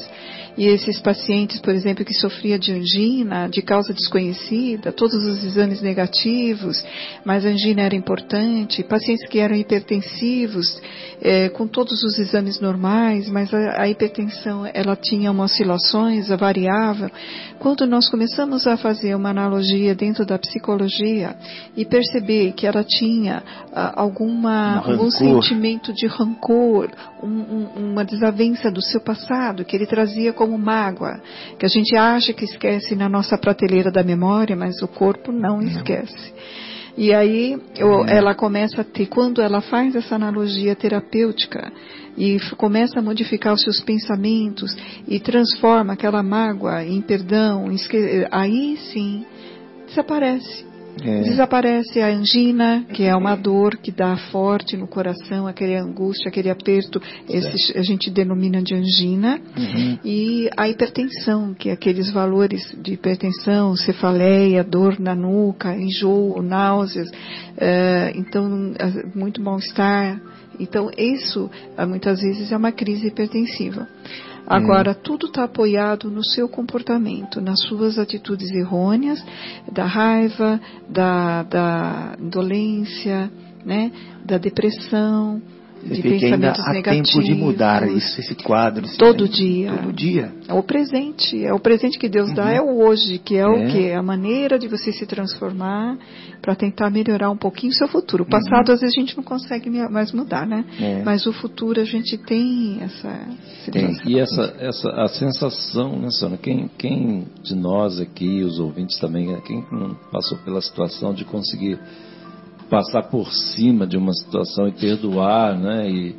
e esses pacientes, por exemplo, que sofria de angina, de causa desconhecida, todos os exames negativos, mas a angina era importante, pacientes que eram hipertensivos, é, com todos os exames normais, mas a, a hipertensão, ela tinha umas oscilações, variável. Quando nós começamos a fazer uma analogia dentro da psicologia e perceber que ela tinha ah, alguma, Um algum sentimento de rancor, um- um- uma desavença do seu passado, que ele trazia como mágoa, que a gente acha que esquece na nossa prateleira da memória, mas o corpo não esquece. E aí o- ela começa a ter, quando ela faz essa analogia terapêutica e começa a modificar os seus pensamentos e transforma aquela mágoa em perdão, em esque- aí sim desaparece. É. Desaparece a angina, que é uma dor que dá forte no coração, aquele angústia, aquele aperto, a gente denomina de angina. Uhum. E a hipertensão, que é aqueles valores de hipertensão, cefaleia, dor na nuca, enjoo, náuseas, eh, então eh, muito mal-estar. Então isso ah, muitas vezes é uma crise hipertensiva. Agora, tudo está apoiado no seu comportamento, nas suas atitudes errôneas, da raiva, da, da indolência, né, da depressão, de que ainda pensamentos há negativos. tempo de mudar isso, esse quadro. esse- Todo dia. Todo dia. É o presente, é o presente que Deus dá, é o hoje, que é, Uhum. o É. que? A maneira de você se transformar para tentar melhorar um pouquinho o seu futuro. O passado, às vezes, a gente não consegue mais mudar, né? Uhum. É. Mas o futuro a gente tem essa. Tem. E essa, essa a sensação, né, Sônia? Quem, quem de nós aqui, os ouvintes também, quem não passou pela situação de conseguir passar por cima de uma situação e perdoar, né? E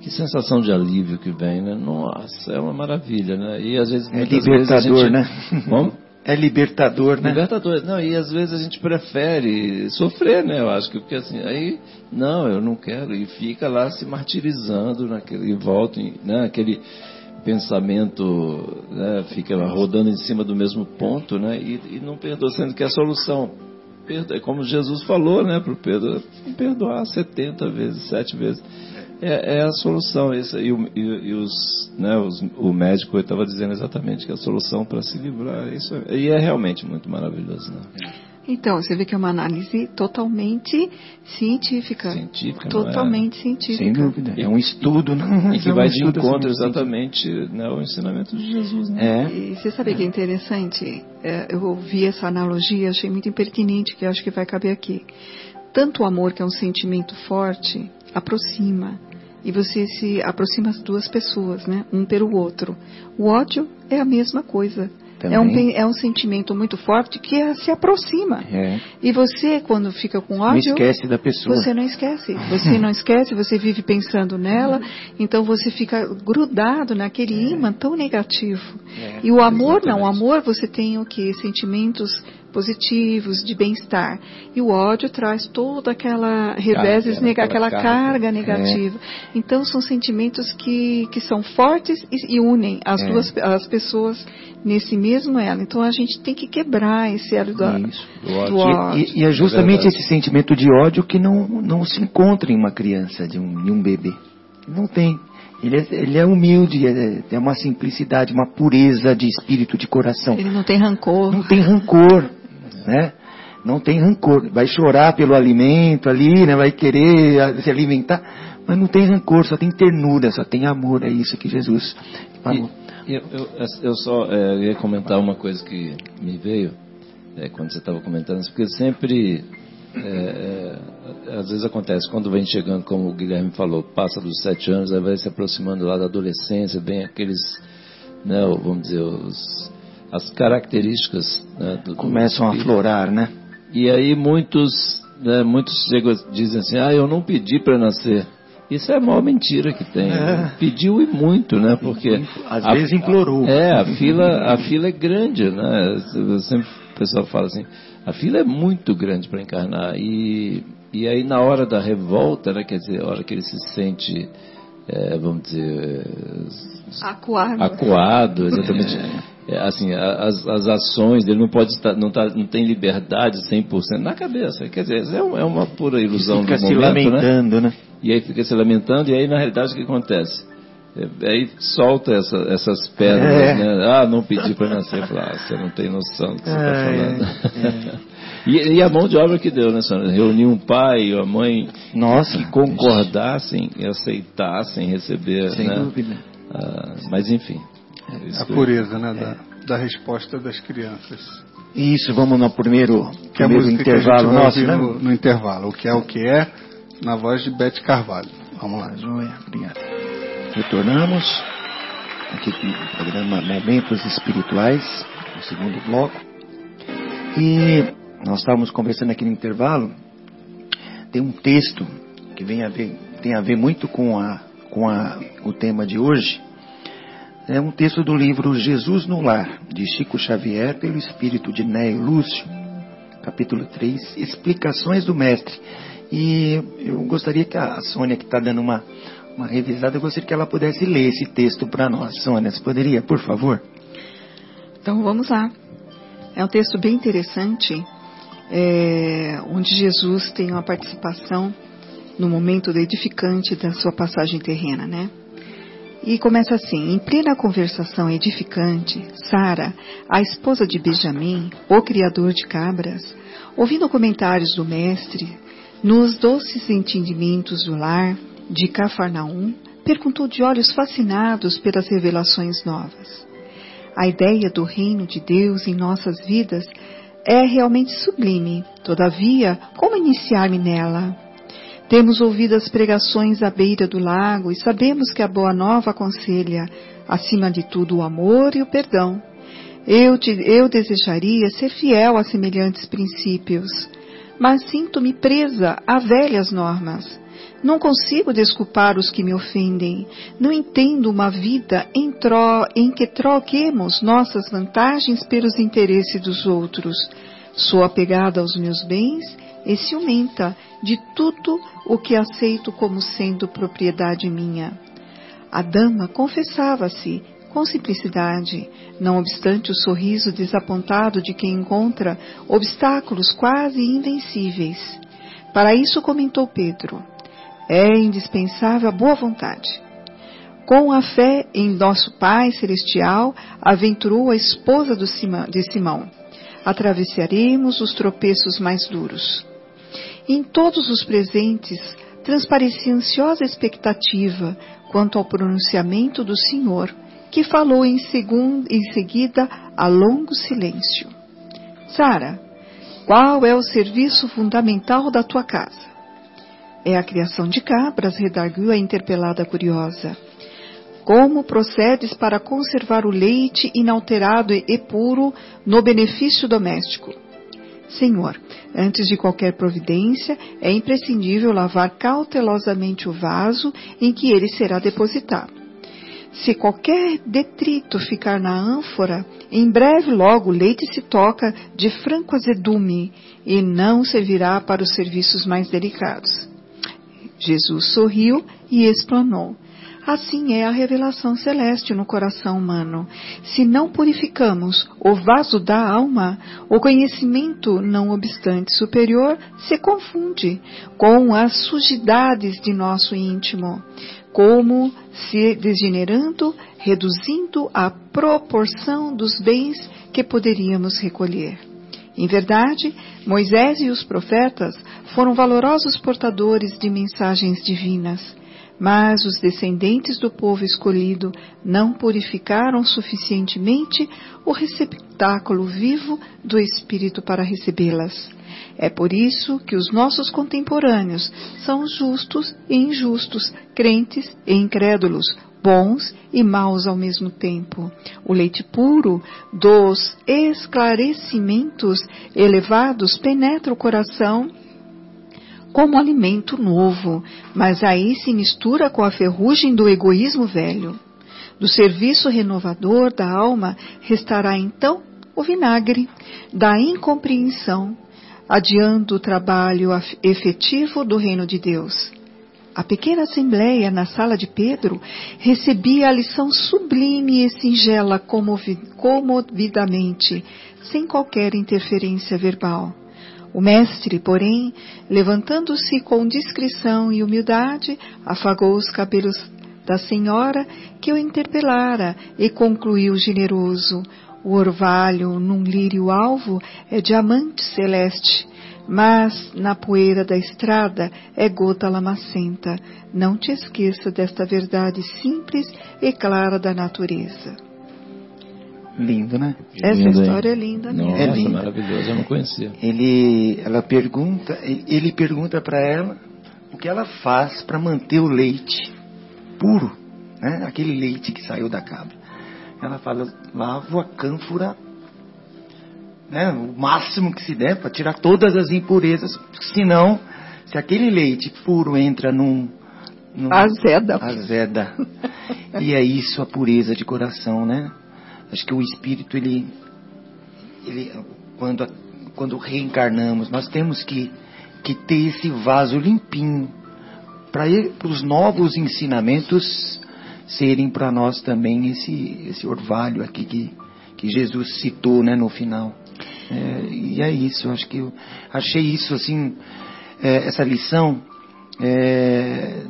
que sensação de alívio que vem, né? Nossa, é uma maravilha, né? E às vezes É muitas vezes a libertador, gente... né? É libertador, né? Libertador. Não, e às vezes a gente prefere sofrer, né? Eu acho que porque assim, aí, não, eu não quero. E fica lá se martirizando naquele, e volta, né? Aquele pensamento né? fica rodando em cima do mesmo ponto, né? E, e não perdoa, sendo que a solução, perdo- é como Jesus falou, né, para o Pedro, perdoar 70 vezes, 7 vezes. É, é a solução. E, o- e- e os, né, os- o médico estava dizendo exatamente que a solução para se livrar. Isso é- e é realmente muito maravilhoso. Né? Então, você vê que é uma análise totalmente científica. Científica, é? Totalmente Sem científica. dúvida. É um estudo, não E que é um vai de encontro exatamente né, ao ensinamento de Jesus. Né? É. E você sabe que é interessante? É, eu ouvi essa analogia, achei muito impertinente, que eu acho que vai caber aqui. Tanto o amor, que é um sentimento forte, aproxima. E você se aproxima as duas pessoas, né? Um pelo outro. O ódio é a mesma coisa. É um, Também. é um sentimento muito forte que é- se aproxima. É. E você, quando fica com Não ódio, esquece da pessoa. você não esquece. Você não esquece, você vive pensando nela, então você fica grudado naquele imã tão negativo. É, e o amor não, o exatamente. amor você tem o que? Sentimentos positivos, de bem-estar. E o ódio traz toda aquela reveses, Carga, nega- aquela carga. carga negativa. Então são sentimentos que, que são fortes e, e unem as É. duas as pessoas nesse mesmo elo. Então a gente tem que quebrar esse elo da, Isso. Do ódio. do ódio. E, e é justamente verdade. esse sentimento de ódio que não, não se encontra em uma criança, de um, em um bebê. Não tem. Ele é, ele é humilde, é, é uma simplicidade, uma pureza de espírito, de coração. Ele não tem rancor. Não tem rancor, né? Não tem rancor. Vai chorar pelo alimento ali, né? Vai querer ah, se alimentar, mas não tem rancor, só tem ternura, só tem amor. É isso que Jesus falou. E eu, eu, eu só é, ia comentar uma coisa que me veio é, quando você estava comentando porque sempre, é, é, às vezes acontece, quando vem chegando, como o Guilherme falou, passa dos sete anos, aí vai se aproximando lá da adolescência, bem aqueles, né, vamos dizer, os, as características né, do, do Começam a espírito. aflorar, né? E aí muitos, né, muitos chegam, dizem assim, ah, eu não pedi para nascer. Isso é a maior mentira que tem. É. Pediu e muito, né? Porque Às a- vezes implorou. É, a fila, a fila é grande, né? Eu sempre o pessoal fala assim, a fila é muito grande para encarnar e E aí na hora da revolta, né, quer dizer, a hora que ele se sente, é, vamos dizer, Acuado. acuado, exatamente. É, assim, as, as ações dele não pode estar, não, tá, não tem liberdade 100% na cabeça. Quer dizer, é uma, é uma pura ilusão Fica do se momento, né? lamentando, né? E aí fica se lamentando, e aí na realidade o que acontece? É, Aí solta essa- essas pedras, É. né? Ah, não pedi para nascer. Fala, ah, você não tem noção do que você está É, falando. e, e a mão de obra que deu, né, senhora? Reuniu um pai e uma mãe Nossa. que concordassem e aceitassem receber, Sem né? dúvida. Ah, mas enfim. É A que- pureza, né? Da, da resposta das crianças. Isso, vamos no primeiro, Que é primeiro intervalo nosso, né? no, no intervalo. O que é o que é, na voz de Bete Carvalho. Vamos lá. Joia, obrigado. Retornamos aqui com o programa Momentos Espirituais, o segundo bloco. E nós estávamos conversando aqui no intervalo. Tem um texto que vem a ver, tem a ver muito com, a, com a, o tema de hoje. É um texto do livro Jesus no Lar, de Chico Xavier, pelo espírito de Nélio Lúcio, capítulo 3, Explicações do Mestre. E eu gostaria que a Sônia, que está dando uma, uma revisada, eu gostaria que ela pudesse ler esse texto para nós. Sônia, você poderia, por favor? Então vamos lá. É um texto bem interessante, é, onde Jesus tem uma participação no momento edificante da sua passagem terrena, né? E começa assim: em plena conversação edificante, Sara, a esposa de Benjamim, o criador de cabras, ouvindo comentários do mestre nos doces entendimentos do lar de Cafarnaum, perguntou de olhos fascinados pelas revelações novas. A ideia do reino de Deus em nossas vidas é realmente sublime. Todavia, como iniciar-me nela? Temos ouvido as pregações à beira do lago e sabemos que a Boa Nova aconselha, acima de tudo, o amor e o perdão. Eu, te, eu desejaria ser fiel a semelhantes princípios, mas sinto-me presa a velhas normas. Não consigo desculpar os que me ofendem. Não entendo uma vida em, tro, em que troquemos nossas vantagens pelos interesses dos outros. Sou apegada aos meus bens e ciumenta de tudo o que aceito como sendo propriedade minha. A dama confessava-se com simplicidade, não obstante o sorriso desapontado de quem encontra obstáculos quase invencíveis. Para isso comentou Pedro: é indispensável a boa vontade. Com a fé em nosso Pai Celestial, aventurou a esposa de Simão. Atravessaremos os tropeços mais duros. Em todos os presentes transparecia ansiosa expectativa quanto ao pronunciamento do Senhor, que falou em, em seguida a longo silêncio. Sara, qual é o serviço fundamental da tua casa? É a criação de cabras, redarguiu a interpelada curiosa. Como procedes para conservar o leite inalterado e puro no benefício doméstico? Senhor, antes de qualquer providência, é imprescindível lavar cautelosamente o vaso em que ele será depositado. Se qualquer detrito ficar na ânfora, em breve logo o leite se toca de franco azedume e não servirá para os serviços mais delicados. Jesus sorriu e explanou. Assim é a revelação celeste no coração humano. Se não purificamos o vaso da alma, o conhecimento, não obstante superior, se confunde com as sujidades de nosso íntimo, como se degenerando, reduzindo a proporção dos bens que poderíamos recolher. Em verdade, Moisés e os profetas foram valorosos portadores de mensagens divinas. Mas os descendentes do povo escolhido não purificaram suficientemente o receptáculo vivo do Espírito para recebê-las. É por isso que os nossos contemporâneos são justos e injustos, crentes e incrédulos, bons e maus ao mesmo tempo. O leite puro dos esclarecimentos elevados penetra o coração como alimento novo, mas aí se mistura com a ferrugem do egoísmo velho. Do serviço renovador da alma restará então o vinagre da incompreensão, adiando o trabalho efetivo do reino de Deus. A pequena assembleia na sala de Pedro recebia a lição sublime e singela comovidamente, sem qualquer interferência verbal. O mestre, porém, levantando-se com discrição e humildade, afagou os cabelos da senhora que o interpelara e concluiu generoso: O orvalho num lírio alvo é diamante celeste, mas na poeira da estrada é gota lamacenta. Não te esqueça desta verdade simples e clara da natureza. Lindo, né? Essa Lindo, hein? história é linda mesmo. Nossa, É lindo. maravilhoso, eu não conhecia. Ele, ela pergunta, ele pergunta para ela o que ela faz para manter o leite puro, né? Aquele leite que saiu da cabra. Ela fala, lavo a cânfora, né? O máximo que se der para tirar todas as impurezas, senão, se aquele leite puro entra num, num Azeda. azeda. e é isso a pureza de coração, né? Acho que o espírito ele ele quando quando reencarnamos, nós temos que que ter esse vaso limpinho para os novos ensinamentos serem para nós também esse esse orvalho aqui que que Jesus citou, né, no final. É, e é isso, acho que eu achei isso assim, é, essa lição é,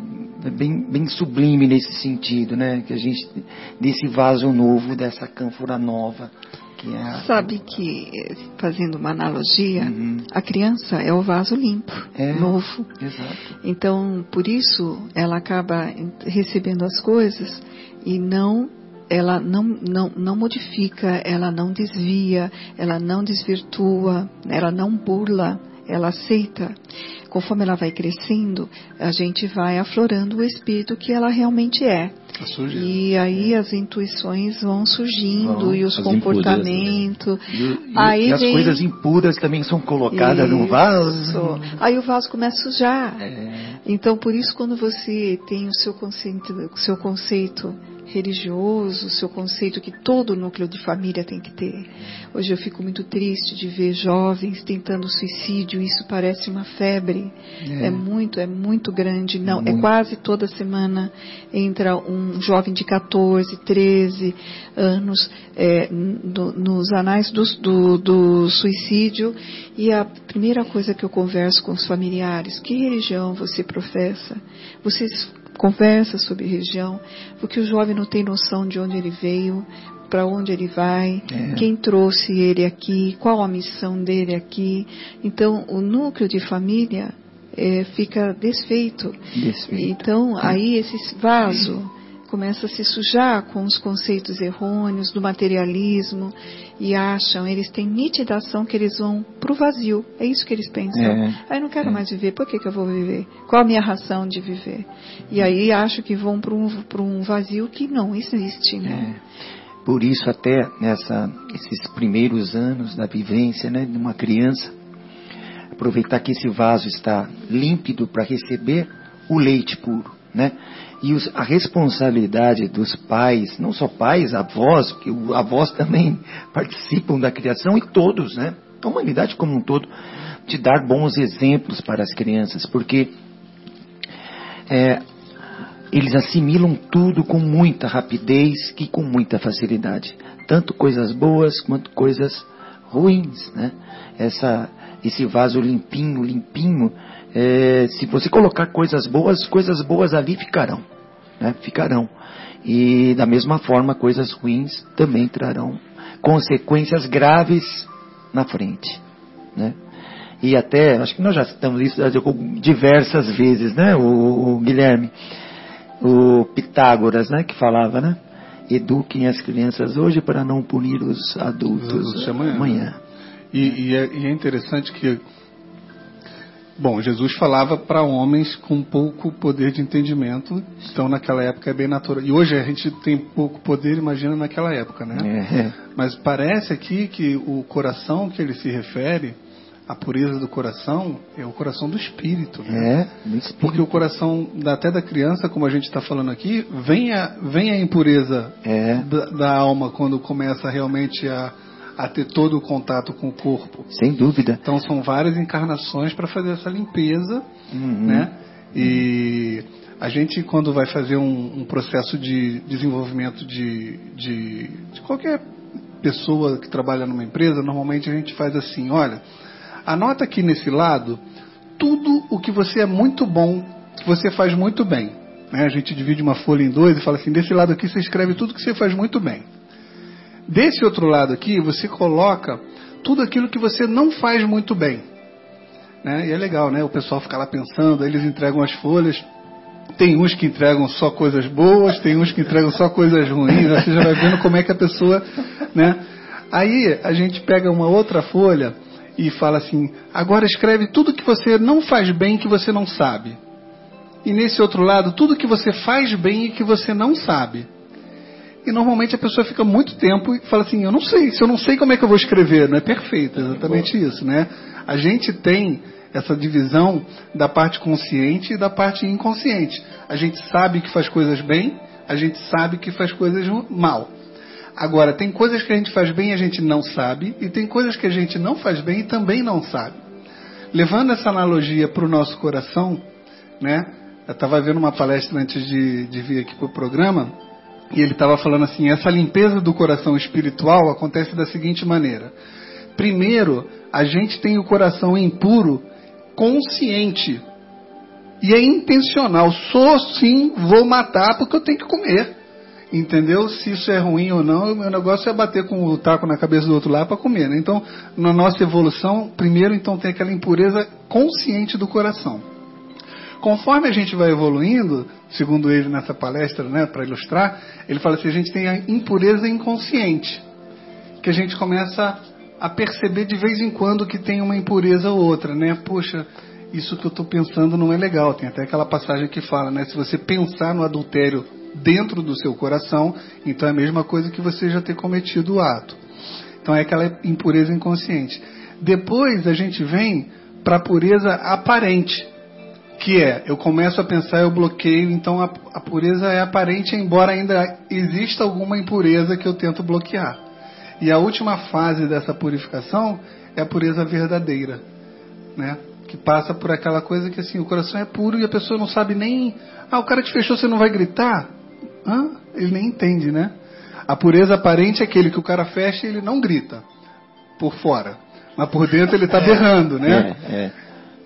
é bem, bem sublime nesse sentido, né? Que a gente desse vaso novo, dessa cânfora nova, que é a, Sabe que, fazendo uma analogia, Uhum. a criança é o vaso limpo, É. novo. Exato. Então, por isso, ela acaba recebendo as coisas e não ela não, não, não modifica, ela não desvia, ela não desvirtua, ela não burla, ela aceita. Conforme ela vai crescendo, a gente vai aflorando o espírito que ela realmente é. Sujeira. E aí as intuições vão surgindo Vão, e os as comportamentos. E, e- Aí e as vem- coisas impuras também são colocadas no vaso. Isso. Aí o vaso começa a sujar. É, Então, por isso, quando você tem o seu conceito, o seu conceito religioso, seu conceito que todo núcleo de família tem que ter. Hoje eu fico muito triste de ver jovens tentando suicídio. Isso parece uma febre. É, muito, é muito grande. Não, é Muito. quase toda semana entra um jovem de 14, 13 anos é, no- nos anais do, do, do suicídio e a primeira coisa que eu converso com os familiares, que religião você professa? Vocês conversam sobre religião? Porque o jovem não tem noção de onde ele veio, para onde ele vai, É. quem trouxe ele aqui, qual a missão dele aqui. Então, o núcleo de família é, fica desfeito. desfeito. Então, aí esse vaso começa a se sujar com os conceitos errôneos do materialismo e acham, eles têm nitidação que eles vão pro vazio. É isso que eles pensam. É. Aí não quero mais viver, por que, que eu vou viver? Qual a minha razão de viver? E aí acho que vão para um, pra um vazio que não existe, né? É. Por isso até nessa esses primeiros anos da vivência, né, de uma criança, aproveitar que esse vaso está límpido para receber o leite puro, né? E os- a responsabilidade dos pais, não só pais, avós, que avós também participam da criação e todos, né? A humanidade como um todo, de dar bons exemplos para as crianças, porque é, eles assimilam tudo com muita rapidez e com muita facilidade, tanto coisas boas quanto coisas ruins, né? Essa, esse vaso limpinho, limpinho, é, se você colocar coisas boas, coisas boas ali ficarão, né? Ficarão. E da mesma forma, coisas ruins também trarão consequências graves na frente, né? E até, acho que nós já citamos isso diversas vezes, né, o, o Guilherme? o Pitágoras, né, que falava, né? Eduquem as crianças hoje para não punir os adultos Os adultos amanhã. amanhã. E, e é, e é interessante que, bom, Jesus falava para homens com pouco poder de entendimento, então naquela época é bem natural. E hoje a gente tem pouco poder, imagina naquela época, né? É, Mas parece aqui que o coração que ele se refere, a pureza do coração, é o coração do espírito, né? é, no espírito. Porque o coração da- até da criança, como a gente está falando aqui, vem a, vem a impureza É. da, da alma quando começa realmente a, a ter todo o contato com o corpo. Sem dúvida. Então são várias encarnações para fazer essa limpeza, Uhum. né? E a gente quando vai fazer um, um processo de desenvolvimento de, de, de qualquer pessoa que trabalha numa empresa, normalmente a gente faz assim, olha, anota aqui nesse lado tudo o que você é muito bom, que você faz muito bem. né? A gente divide uma folha em dois e fala assim, desse lado aqui você escreve tudo que você faz muito bem. Desse outro lado aqui, você coloca tudo aquilo que você não faz muito bem. Né? E é legal, né? O pessoal fica lá pensando, eles entregam as folhas. Tem uns que entregam só coisas boas, tem uns que entregam só coisas ruins. Você já vai vendo como é que a pessoa, né? Aí a gente pega uma outra folha e fala assim: agora escreve tudo que você não faz bem que você não sabe. E nesse outro lado, tudo que você faz bem e que você não sabe. E normalmente a pessoa fica muito tempo e fala assim: eu não sei, se eu não sei como é que eu vou escrever, não é perfeito, é exatamente isso, né? A gente tem essa divisão da parte consciente e da parte inconsciente. A gente sabe que faz coisas bem, a gente sabe que faz coisas mal. Agora, tem coisas que a gente faz bem e a gente não sabe, e tem coisas que a gente não faz bem e também não sabe. Levando essa analogia para o nosso coração, né? Eu estava vendo uma palestra antes de, de vir aqui para o programa, e ele estava falando assim: essa limpeza do coração espiritual acontece da seguinte maneira. Primeiro, a gente tem o coração impuro consciente. E é intencional. Sou sim, vou matar porque eu tenho que comer. Entendeu? Se isso é ruim ou não, o meu negócio é bater com o taco na cabeça do outro lá para comer. Né? Então, na nossa evolução, primeiro então tem aquela impureza consciente do coração. Conforme a gente vai evoluindo, segundo ele nessa palestra, né, para ilustrar, ele fala assim: a gente tem a impureza inconsciente, que a gente começa a perceber de vez em quando que tem uma impureza ou outra, né? Poxa, isso que eu estou pensando não é legal. Tem até aquela passagem que fala, né? Se você pensar no adultério dentro do seu coração, então é a mesma coisa que você já ter cometido o ato. Então é aquela impureza inconsciente. Depois a gente vem para a pureza aparente, que é eu começo a pensar, eu bloqueio, então a, a pureza é aparente, embora ainda exista alguma impureza que eu tento bloquear. E a última fase dessa purificação é a pureza verdadeira, né? Que passa por aquela coisa que assim, o coração é puro e a pessoa não sabe nem, ah, o cara te fechou, você não vai gritar? Hã? Ele nem entende, né? A pureza aparente é aquele que o cara fecha e ele não grita por fora, mas por dentro ele está berrando, né? É, é.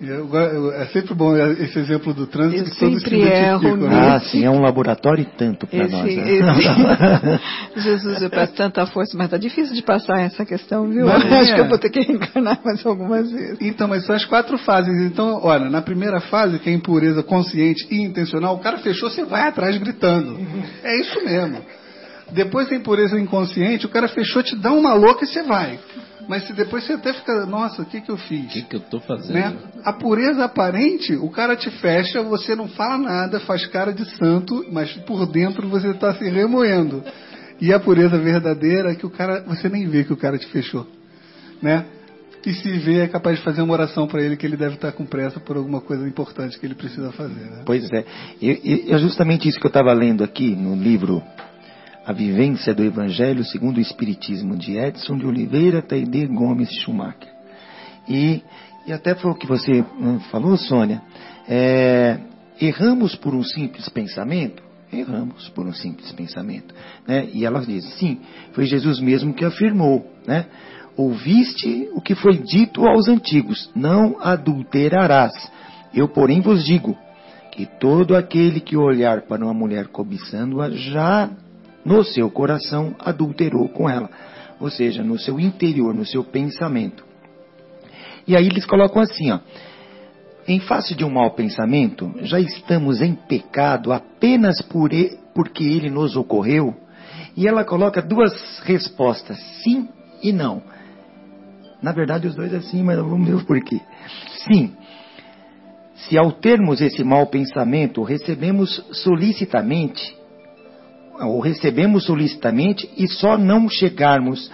Eu go- eu- é sempre bom esse exemplo do trânsito Eu que todos se sempre erro identificam, né? Ah, sim, é um laboratório e tanto para nós. né? esse- Jesus, eu peço tanta força, mas tá difícil de passar essa questão, viu? Mas é. Acho que eu vou ter que reencarnar mais algumas vezes. Então, mas são as quatro fases. Então, olha, na primeira fase, que é a impureza consciente e intencional, o cara fechou, você vai atrás gritando. É isso mesmo. Depois da impureza inconsciente, o cara fechou, te dá uma louca e você vai. Mas se depois você até fica, nossa, o que, que eu O fiz? que, que eu estou fazendo? Né? A pureza aparente, o cara te fecha, você não fala nada, faz cara de santo, mas por dentro você está se remoendo. E a pureza verdadeira é que o cara, você nem vê que o cara te fechou, né? E se vê é capaz de fazer uma oração para ele que ele deve estar com pressa por alguma coisa importante que ele precisa fazer. Né? Pois é. E, e é justamente isso que eu estava lendo aqui no livro A Vivência do Evangelho segundo o Espiritismo, de Edson de Oliveira Taide Gomes Schumacher. E, e até foi o que você falou, Sônia. É, erramos por um simples pensamento? Erramos por um simples pensamento. Né? E ela diz, sim, foi Jesus mesmo que afirmou, né? Ouviste o que foi dito aos antigos, não adulterarás. Eu, porém, vos digo que todo aquele que olhar para uma mulher cobiçando-a já no seu coração adulterou com ela, ou seja, no seu interior, no seu pensamento. E aí eles colocam assim, ó: em face de um mau pensamento, já estamos em pecado apenas por porque ele nos ocorreu. E ela coloca duas respostas, sim e não. Na verdade, os dois é sim, mas vamos ver o porquê. Sim, se ao termos esse mau pensamento, recebemos solicitamente, ou recebemos solicitamente e só não chegarmos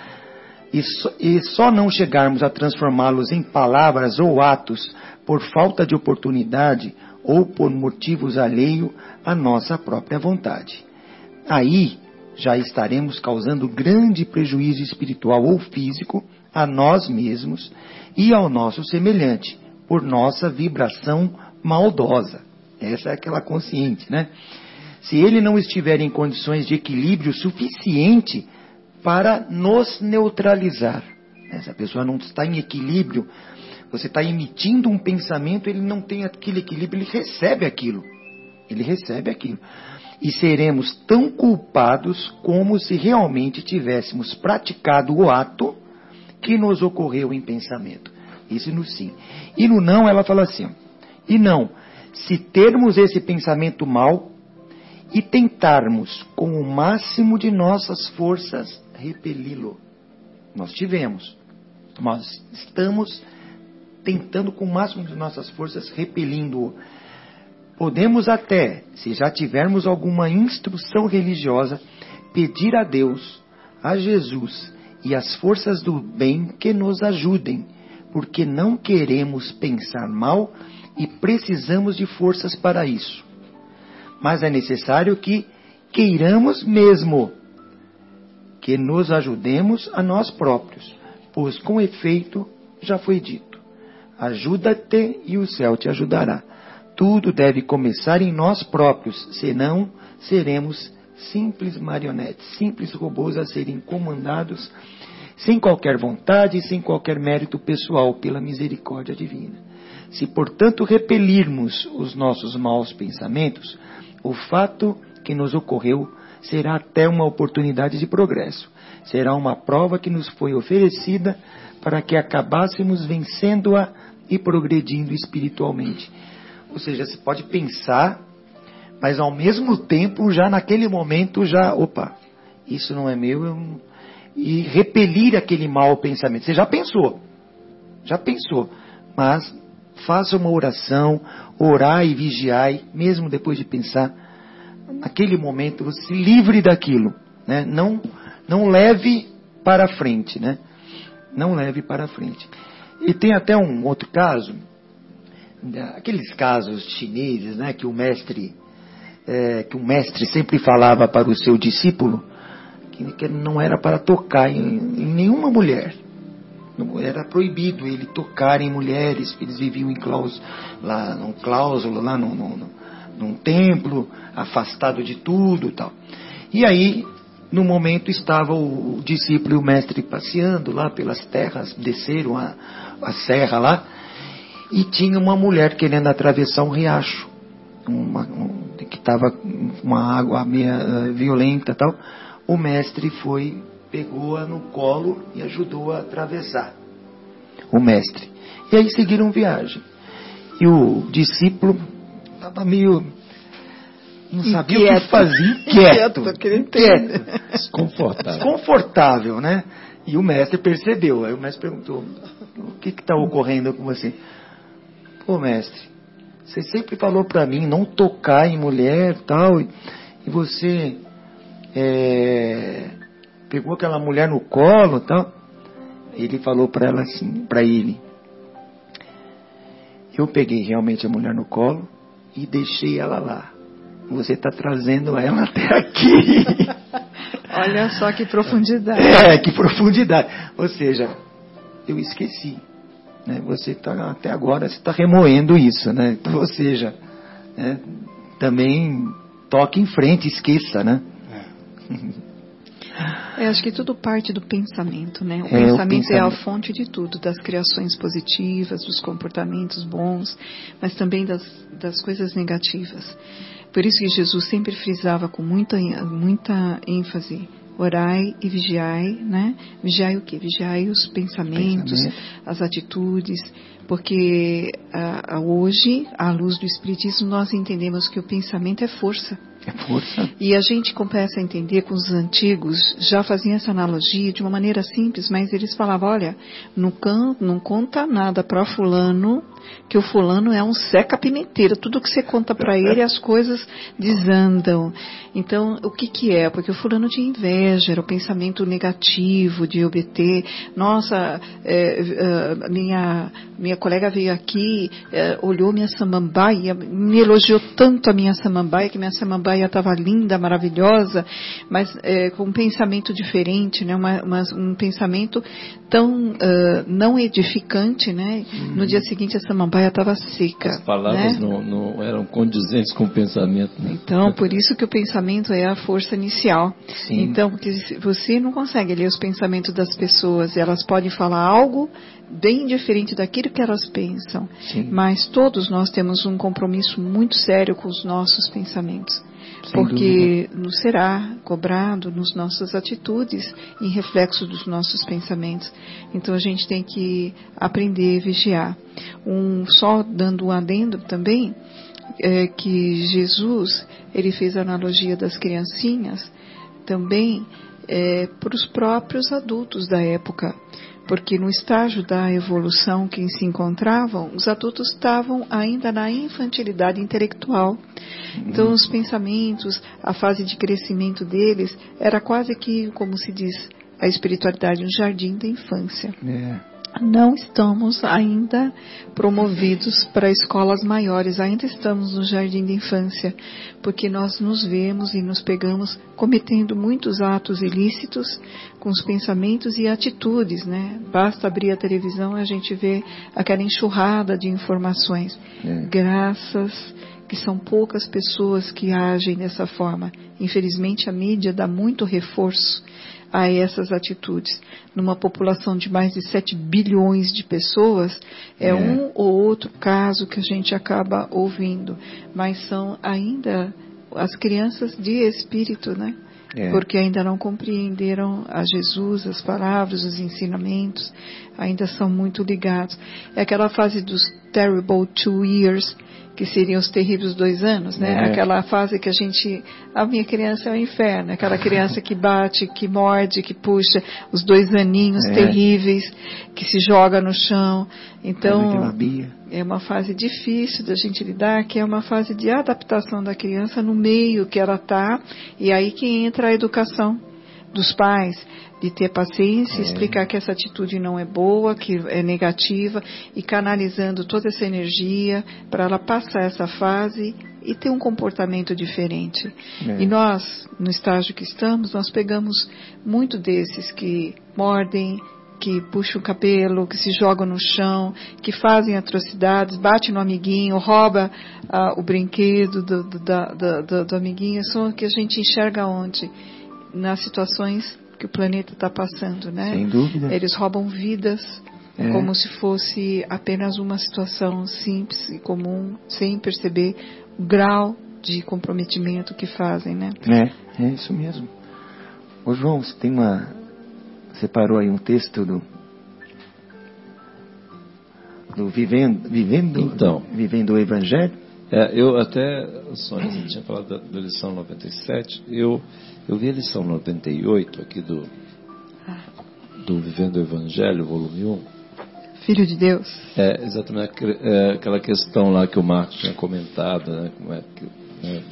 e só, e só não chegarmos a transformá-los em palavras ou atos por falta de oportunidade ou por motivos alheio à nossa própria vontade. Aí já estaremos causando grande prejuízo espiritual ou físico a nós mesmos e ao nosso semelhante, por nossa vibração maldosa. Essa é aquela consciente, né? Se ele não estiver em condições de equilíbrio suficiente para nos neutralizar, essa pessoa não está em equilíbrio, você está emitindo um pensamento, ele não tem aquele equilíbrio, ele recebe aquilo. Ele recebe aquilo. E seremos tão culpados como se realmente tivéssemos praticado o ato que nos ocorreu em pensamento. Isso no sim. E no não, ela fala assim: e não, se termos esse pensamento mal e tentarmos com o máximo de nossas forças repeli-lo. Nós tivemos. Nós estamos tentando com o máximo de nossas forças repelindo-o. Podemos até, se já tivermos alguma instrução religiosa, pedir a Deus, a Jesus e às forças do bem que nos ajudem, porque não queremos pensar mal e precisamos de forças para isso. Mas é necessário que queiramos mesmo que nos ajudemos a nós próprios, pois com efeito já foi dito: ajuda-te e o céu te ajudará. Tudo deve começar em nós próprios, senão seremos simples marionetes, simples robôs a serem comandados sem qualquer vontade e sem qualquer mérito pessoal pela misericórdia divina. Se, portanto, repelirmos os nossos maus pensamentos, o fato que nos ocorreu será até uma oportunidade de progresso. Será uma prova que nos foi oferecida para que acabássemos vencendo-a e progredindo espiritualmente. Ou seja, você pode pensar, mas ao mesmo tempo, já naquele momento, já, opa, isso não é meu, eu, e repelir aquele mau pensamento. Você já pensou, já pensou, mas faça uma oração, orai e vigiai, mesmo depois de pensar, naquele momento você se livre daquilo, né? Não, não leve para frente, né? Não leve para frente. E tem até um outro caso, aqueles casos chineses, né, que o mestre é, que o mestre sempre falava para o seu discípulo que, que não era para tocar em, em nenhuma mulher. Era proibido ele tocar em mulheres, eles viviam em cláusula, lá, num cláusulo, lá num, num, num templo, afastado de tudo tal. E aí, no momento, estava o, o discípulo e o mestre passeando lá pelas terras, desceram a, a serra lá, e tinha uma mulher querendo atravessar um riacho, uma, um, que estava uma água meia uh, violenta tal. O mestre foi, pegou-a no colo e ajudou a atravessar. O mestre. E aí seguiram viagem. E o discípulo estava meio. Não sabia inquieto. o que fazer, inquieto. inquieto. Desconfortável. Desconfortável, né? E o mestre percebeu. Aí o mestre perguntou: O que está ocorrendo com você? Pô, mestre, você sempre falou para mim não tocar em mulher tal, e você é, pegou aquela mulher no colo tal. Ele falou para ela assim, para ele, eu peguei realmente a mulher no colo e deixei ela lá. Você está trazendo ela até aqui. Olha só que profundidade. É, que profundidade. Ou seja, eu esqueci. Né? Você está até agora você está remoendo isso, né? Ou seja, né? também toque em frente, esqueça, né? É, acho que tudo parte do pensamento, né? O, é, pensamento, o pensamento é a fonte de tudo, das criações positivas, dos comportamentos bons, mas também das, das coisas negativas. Por isso que Jesus sempre frisava com muita, muita ênfase orai e vigiai, né? Vigiai o quê? Vigiai os pensamentos, Pensamento. as atitudes, porque ah, hoje, à luz do Espiritismo, nós entendemos que o pensamento é força. É força. E a gente começa a entender com os antigos, já faziam essa analogia de uma maneira simples, mas eles falavam, olha, não, can, não conta nada para fulano, que o fulano é um seca pimenteira. Tudo que você conta para ele, as coisas desandam. Então, o que que é? Porque o fulano tinha inveja, era o pensamento negativo de obter. Nossa, é, é, minha, minha colega veio aqui, é, olhou minha samambaia, me elogiou tanto a minha samambaia, que minha samambaia estava linda, maravilhosa, mas é, com um pensamento diferente, né? Uma, uma, um pensamento tão uh, não edificante, né? Uhum. No dia seguinte a samambaia estava seca. As palavras né? não, não, eram condizentes com o pensamento. Né? Então, por isso que o pensamento é a força inicial. Sim. Então, porque você não consegue ler os pensamentos das pessoas, elas podem falar algo bem diferente daquilo que elas pensam, Sim. mas todos nós temos um compromisso muito sério com os nossos pensamentos Sem porque nos será cobrado nos nossas atitudes em reflexo dos nossos pensamentos. Então a gente tem que aprender a vigiar. Um só dando um adendo também é que Jesus ele fez a analogia das criancinhas também é, para os próprios adultos da época porque no estágio da evolução que se encontravam, os adultos estavam ainda na infantilidade intelectual. Então, os pensamentos, a fase de crescimento deles, era quase que, como se diz, a espiritualidade, um jardim da infância. É. Não estamos ainda promovidos para escolas maiores, ainda estamos no jardim da infância, porque nós nos vemos e nos pegamos cometendo muitos atos ilícitos com os pensamentos e atitudes, né? Basta abrir a televisão e a gente vê aquela enxurrada de informações. É. Graças que são poucas pessoas que agem dessa forma. Infelizmente a mídia dá muito reforço a essas atitudes. Numa população de mais de 7 bilhões de pessoas, é, É. um ou outro caso que a gente acaba ouvindo, mas são ainda as crianças de espírito, né? É. Porque ainda não compreenderam a Jesus, as palavras, os ensinamentos, ainda são muito ligados. É aquela fase dos terrible two years, que seriam os terríveis dois anos, né? É. Aquela fase que a gente, a minha criança é o inferno, aquela criança que bate, que morde, que puxa, os dois aninhos É. terríveis, que se joga no chão. Então, é uma fase difícil da gente lidar, que é uma fase de adaptação da criança no meio que ela está, e aí que entra a educação dos pais, de ter paciência, É. explicar que essa atitude não é boa, que é negativa, e canalizando toda essa energia para ela passar essa fase e ter um comportamento diferente. É. E nós, no estágio que estamos, nós pegamos muito desses que mordem, que puxam o cabelo, que se jogam no chão, que fazem atrocidades, bate no amiguinho, rouba ah, o brinquedo do, do, da- do- do amiguinho, são o que a gente enxerga onde? Nas situações que o planeta está passando, né? Sem dúvida. Eles roubam vidas É. como se fosse apenas uma situação simples e comum, sem perceber o grau de comprometimento que fazem, né? É, é isso mesmo. Ô João, você tem uma. Separou aí um texto do. Do Vivendo, vivendo, Então. vivendo o Evangelho? É, eu até, Sônia, você tinha falado da, da lição 97, eu, eu vi a lição 98 aqui do, do Vivendo o Evangelho, volume 1, Filho de Deus. É, exatamente é, aquela questão lá que o Marcos tinha comentado, né, como é que- né,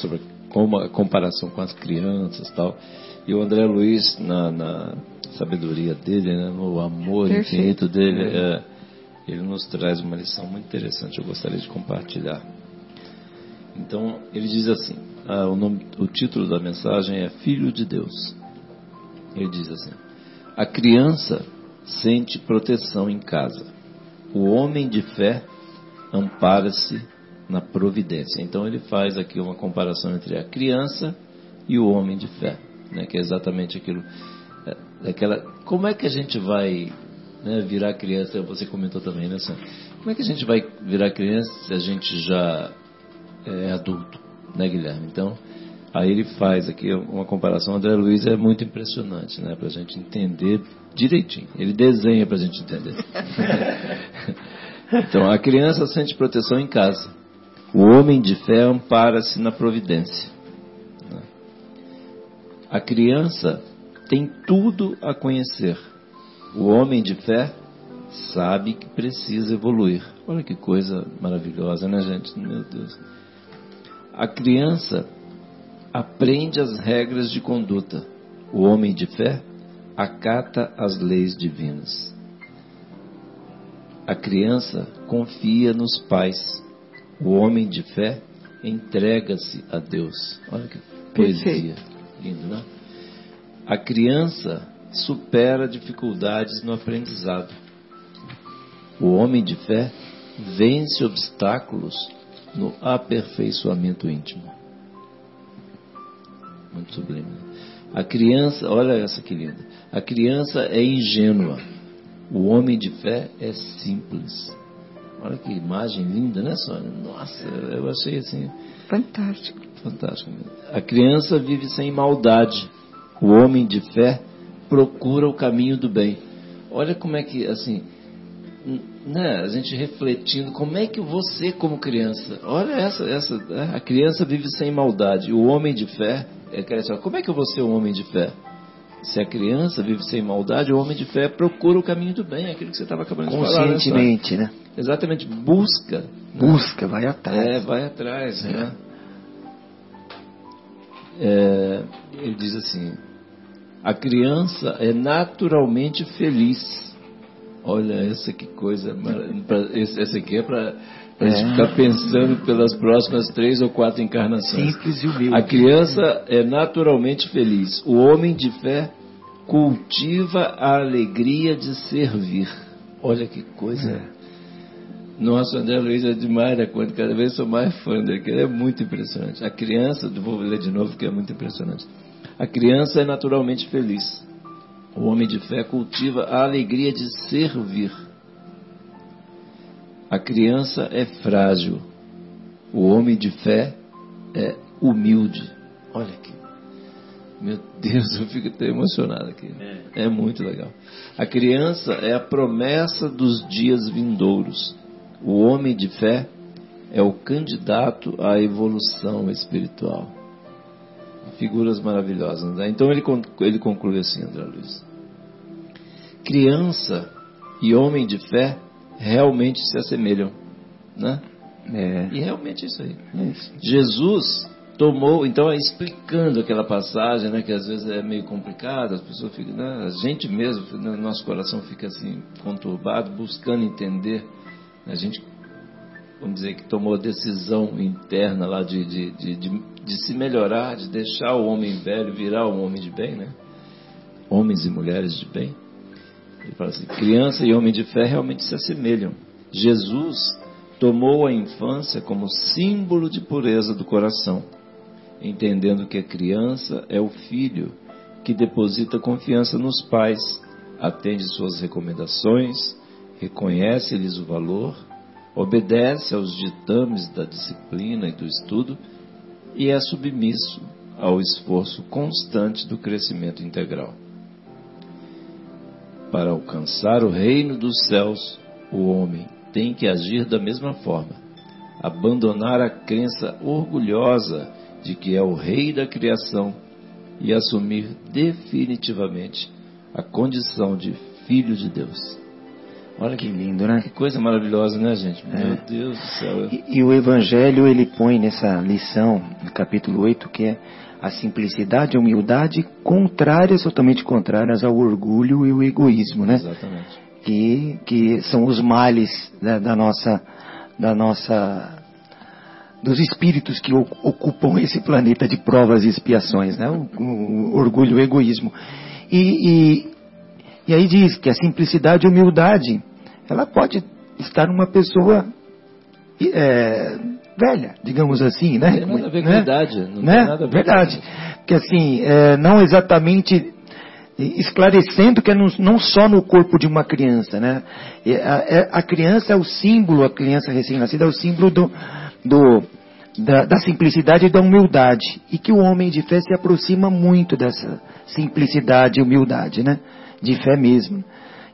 sobre como a comparação com as crianças e tal. E o André Luiz, na, na sabedoria dele, né, no amor Perfeito. infinito dele, é, ele nos traz uma lição muito interessante, eu gostaria de compartilhar. Então, ele diz assim, ah, o, nome- o título da mensagem é Filho de Deus. Ele diz assim, a criança sente proteção em casa. O homem de fé ampara-se na providência. Então ele faz aqui uma comparação entre a criança e o homem de fé, né, que é exatamente aquilo. é, Aquela, como é que a gente vai né, virar criança? Você comentou também, né? Como é que a gente vai virar criança se a gente já é adulto, né, Guilherme? Então, aí ele faz aqui uma comparação. André Luiz é muito impressionante, né, para a gente entender direitinho. Ele desenha para a gente entender. então, a criança sente proteção em casa. O homem de fé ampara-se na providência. A criança tem tudo a conhecer. O homem de fé sabe que precisa evoluir. Olha que coisa maravilhosa, né, gente? Meu Deus. A criança aprende as regras de conduta. O homem de fé acata as leis divinas. A criança confia nos pais. O homem de fé entrega-se a Deus. Olha que poesia. Lindo, né? A criança supera dificuldades no aprendizado. O homem de fé vence obstáculos no aperfeiçoamento íntimo. Muito sublime. A criança, olha essa que linda. A criança é ingênua. O homem de fé é simples. Olha que imagem linda, né, Sônia? Nossa, eu achei assim. Fantástico. Fantástico. A criança vive sem maldade. O homem de fé procura o caminho do bem. Olha como é que, assim, né, a gente refletindo, como é que você, como criança, olha essa, essa, né, a criança vive sem maldade. O homem de fé, é, como é que eu vou ser um homem de fé? Se a criança vive sem maldade, o homem de fé procura o caminho do bem, aquilo que você estava acabando de falar. Né, Conscientemente, né? Exatamente, busca. Né? Busca, né? vai atrás. É, vai atrás, é. né? É, ele diz assim: a criança é naturalmente feliz. Olha, essa que coisa. Essa aqui é para a gente é. ficar pensando pelas próximas três ou quatro encarnações. Simples e humilde. A criança é naturalmente feliz. O homem de fé cultiva a alegria de servir. Olha que coisa. É. Nossa, André Luiz é demais conta, cada vez sou mais fã dele, é muito impressionante. A criança, vou ler de novo que é muito impressionante. A criança é naturalmente feliz. O homem de fé cultiva a alegria de servir. A criança é frágil. O homem de fé é humilde. Olha aqui. Meu Deus, eu fico até emocionado aqui. É. é muito legal. A criança é a promessa dos dias vindouros. O homem de fé é o candidato à evolução espiritual figuras maravilhosas. Né? Então ele, ele conclui assim, André Luiz. Criança e homem de fé realmente se assemelham. Né? É. E realmente é isso aí. É isso. Jesus tomou, então explicando aquela passagem, né, que às vezes é meio complicada, as pessoas ficam, né, a gente mesmo, né, nosso coração fica assim conturbado, buscando entender. A gente vamos dizer, que tomou a decisão interna lá de, de, de, de, de se melhorar, de deixar o homem velho virar um homem de bem, né? Homens e mulheres de bem. Ele fala assim: criança e homem de fé realmente se assemelham. Jesus tomou a infância como símbolo de pureza do coração, entendendo que a criança é o filho que deposita confiança nos pais, atende suas recomendações, reconhece-lhes o valor obedece aos ditames da disciplina e do estudo e é submisso ao esforço constante do crescimento integral. Para alcançar o reino dos céus, o homem tem que agir da mesma forma, abandonar a crença orgulhosa de que é o rei da criação e assumir definitivamente a condição de filho de Deus. Olha que lindo, né? Que coisa maravilhosa, né, gente? É. Meu Deus do céu. E, e, o Evangelho, ele põe nessa lição, no capítulo 8, que é a simplicidade e a humildade contrárias, totalmente contrárias ao orgulho e o egoísmo, né? Exatamente. Que, que são os males da, da nossa, da nossa, dos espíritos que ocupam esse planeta de provas e expiações, né? O, o, o orgulho e o egoísmo. E, e aí diz que a simplicidade e humildade, ela pode estar numa pessoa é, velha, digamos assim, né? Não tem nada a ver com né? idade, não né? tem nada a ver Verdade. Porque assim, é, não exatamente esclarecendo que é no, não só no corpo de uma criança, né? A, é, a criança é o símbolo, a criança recém-nascida é o símbolo do, do da, da, simplicidade e da humildade. E que o homem de fé se aproxima muito dessa simplicidade e humildade, né? De fé mesmo.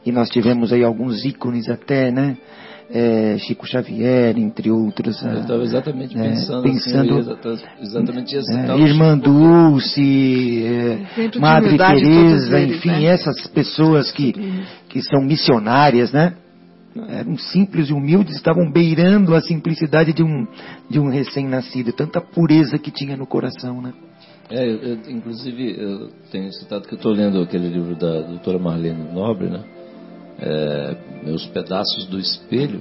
E nós tivemos aí alguns ícones até, né? É, Chico Xavier, entre outros. Eu estava exatamente é, pensando, pensando assim, exatamente esse é, Irmã Dulce, é, Madre Teresa, enfim, né? essas pessoas que, que são missionárias, né? eram simples e humildes, estavam beirando a simplicidade de um, de um recém-nascido, tanta pureza que tinha no coração, né? É, eu, inclusive, eu tenho citado que eu estou lendo aquele livro da doutora Marlene Nobre, né? É, Meus Pedaços do Espelho,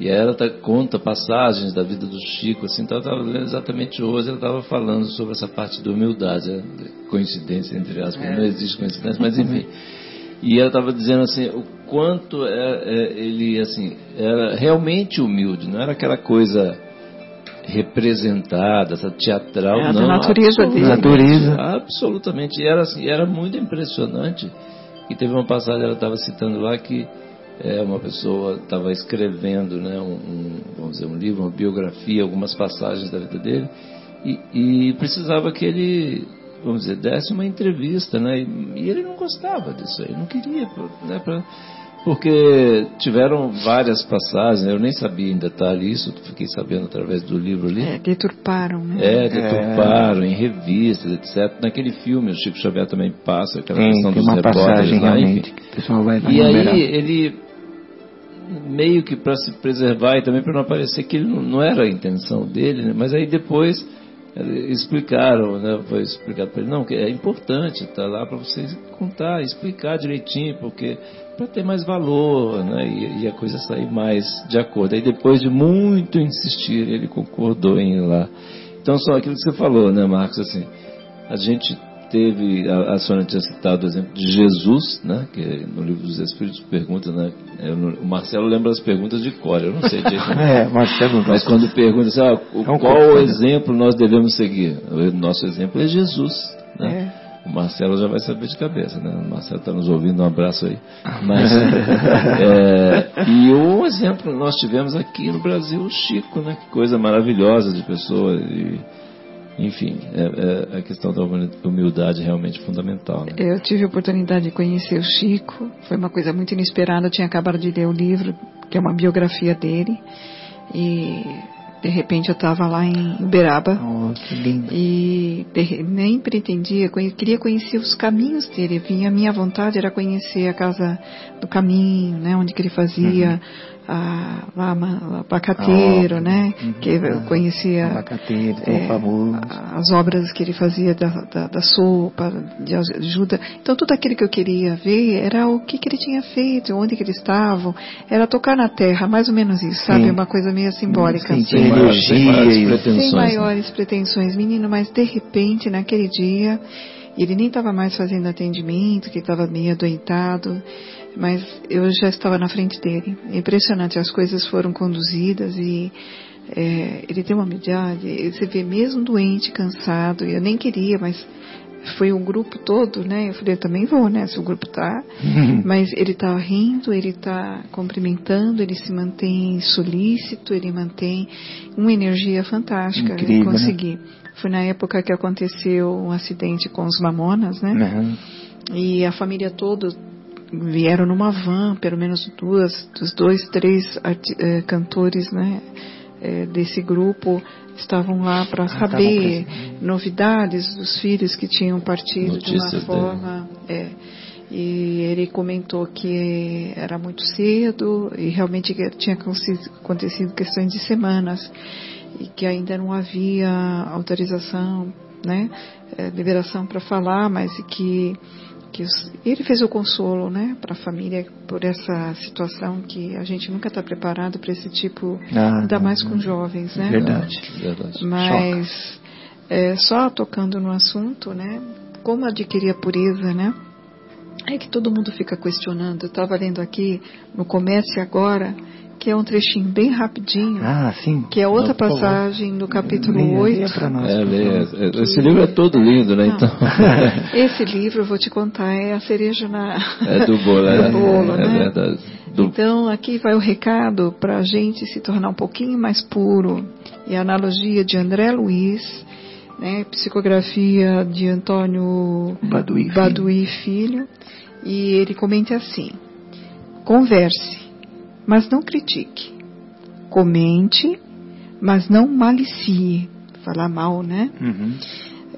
e ela tá, conta passagens da vida do Chico, assim, então eu estava lendo exatamente hoje, ela estava falando sobre essa parte da humildade, né? coincidência entre aspas, não existe coincidência, mas enfim. E ela estava dizendo assim, o quanto é, é, ele assim era realmente humilde, não era aquela coisa representada, essa teatral, É a não. natureza dele. Natureza. Absolutamente. E era assim, era muito impressionante. E teve uma passagem, ela estava citando lá que é, uma pessoa estava escrevendo, né, um, um, vamos dizer, um livro, uma biografia, algumas passagens da vida dele, e, e precisava que ele, vamos dizer, desse uma entrevista, né, e, e ele não gostava disso aí, não queria, né, pra, porque tiveram várias passagens, eu nem sabia em detalhe isso, fiquei sabendo através do livro ali. É, deturparam, né? É, deturparam em revistas, etc. Naquele filme, o Chico Xavier também passa aquela Tem, questão tem dos uma repórteres passagem lá, realmente enfim. que o pessoal vai, vai E aí ele meio que para se preservar e também para não aparecer que ele não, não era a intenção dele, né? mas aí depois eh, explicaram, né? Foi explicado para ele, não, que é importante estar lá para vocês contar, explicar direitinho, porque para ter mais valor, né? E, e a coisa sair mais de acordo. Aí depois de muito insistir, ele concordou em ir lá. Então só aquilo que você falou, né, Marcos, assim, a gente teve, a, a Sônia tinha citado o exemplo de Jesus, né, que no livro dos Espíritos pergunta, né, eu não- o Marcelo lembra as perguntas de cor, eu não sei direito. É, Marcelo, Mas quando pergunta assim, ah, o- É um qual corpo, né? exemplo nós devemos seguir? O nosso exemplo é Jesus, né? É. O Marcelo já vai saber de cabeça, né? O Marcelo está nos ouvindo, um abraço aí. Mas, é, e um exemplo nós tivemos aqui no Brasil, o Chico, né? Que coisa maravilhosa de pessoa. E, enfim, é, é a questão da humildade é realmente fundamental. Né? Eu tive a oportunidade de conhecer o Chico, foi uma coisa muito inesperada. Eu tinha acabado de ler o livro, que é uma biografia dele, e de repente eu estava lá em Uberaba. Oh, que lindo. E de- nem pretendia, queria conhecer os caminhos dele. Vinha, a minha vontade era conhecer a casa do caminho, né, onde que ele fazia a, o abacateiro, A obra, né, uhum. que eu conhecia Abacateiro, é, famoso. a- as obras que ele fazia da, da, da sopa, de ajuda. Então tudo aquilo que eu queria ver era o que, que ele tinha feito, onde que eles estavam. Era tocar na terra, mais ou menos isso, sabe? Sim. Uma coisa meio simbólica. Sim, assim. tem maiores- sem maiores energia, pretensões, Sem né? maiores pretensões, menino, mas de repente, naquele dia, ele nem estava mais fazendo atendimento, que estava meio adoentado, mas eu já estava na frente dele. É Impressionante, as coisas foram conduzidas e é, ele tem uma humildade, você vê mesmo doente, cansado, e eu nem queria, mas foi o grupo todo, né? Eu falei, eu também vou, né? Se o grupo tá. Mas ele tá rindo, ele tá cumprimentando, ele se mantém solícito, ele mantém uma energia fantástica. Incrível, eu né? consegui. Foi na época que aconteceu um acidente com os mamonas, né? Uhum. E a família toda vieram numa van, pelo menos duas, dos dois, três eh, cantores, né, eh, desse grupo estavam lá para Ah, saber estavam novidades dos filhos que tinham partido de uma Notícias forma. é. E ele comentou que era muito cedo e realmente que tinha aconte- acontecido questões de semanas e que ainda não havia autorização, né, eh, liberação para falar, mas que que os- ele fez o consolo, né, para a família por essa situação que a gente nunca está preparado para esse tipo, Ah, ainda não, mais não. com jovens, né? Verdade. Verdade. Mas é, só tocando no assunto, né? Como adquirir a pureza, né? É que todo mundo fica questionando. Eu estava lendo aqui no Comece Agora, que é um trechinho bem rapidinho, Ah, sim. que é outra Não, passagem do capítulo Leia- 8. leia nós, É, favor. é, esse livro é todo lindo, né? Não. Então, Esse livro, eu vou te contar, é a cereja na... é do bolo, é, do bolo, é né? verdade. Do, Então, aqui vai o recado para a gente se tornar um pouquinho mais puro. E a analogia de André Luiz, né, psicografia de Antônio Baduí Filho. Baduí Filho. E ele comenta assim: converse, mas não critique. Comente, mas não malicie. Falar mal, né? Uhum.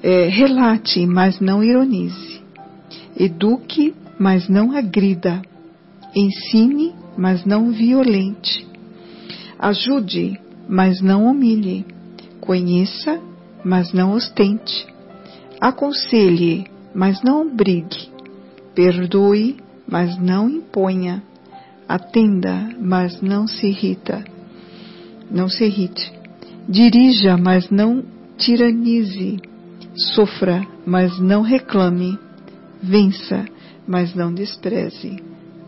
É, relate, mas não ironize. Eduque, mas não agrida. Ensine, mas não violente. Ajude, mas não humilhe. Conheça, mas não ostente. Aconselhe, mas não obrigue. Perdoe, mas não imponha. Atenda, mas não se irrita. Não se irrite. Dirija, mas não tiranize. Sofra, mas não reclame. Vença, mas não despreze.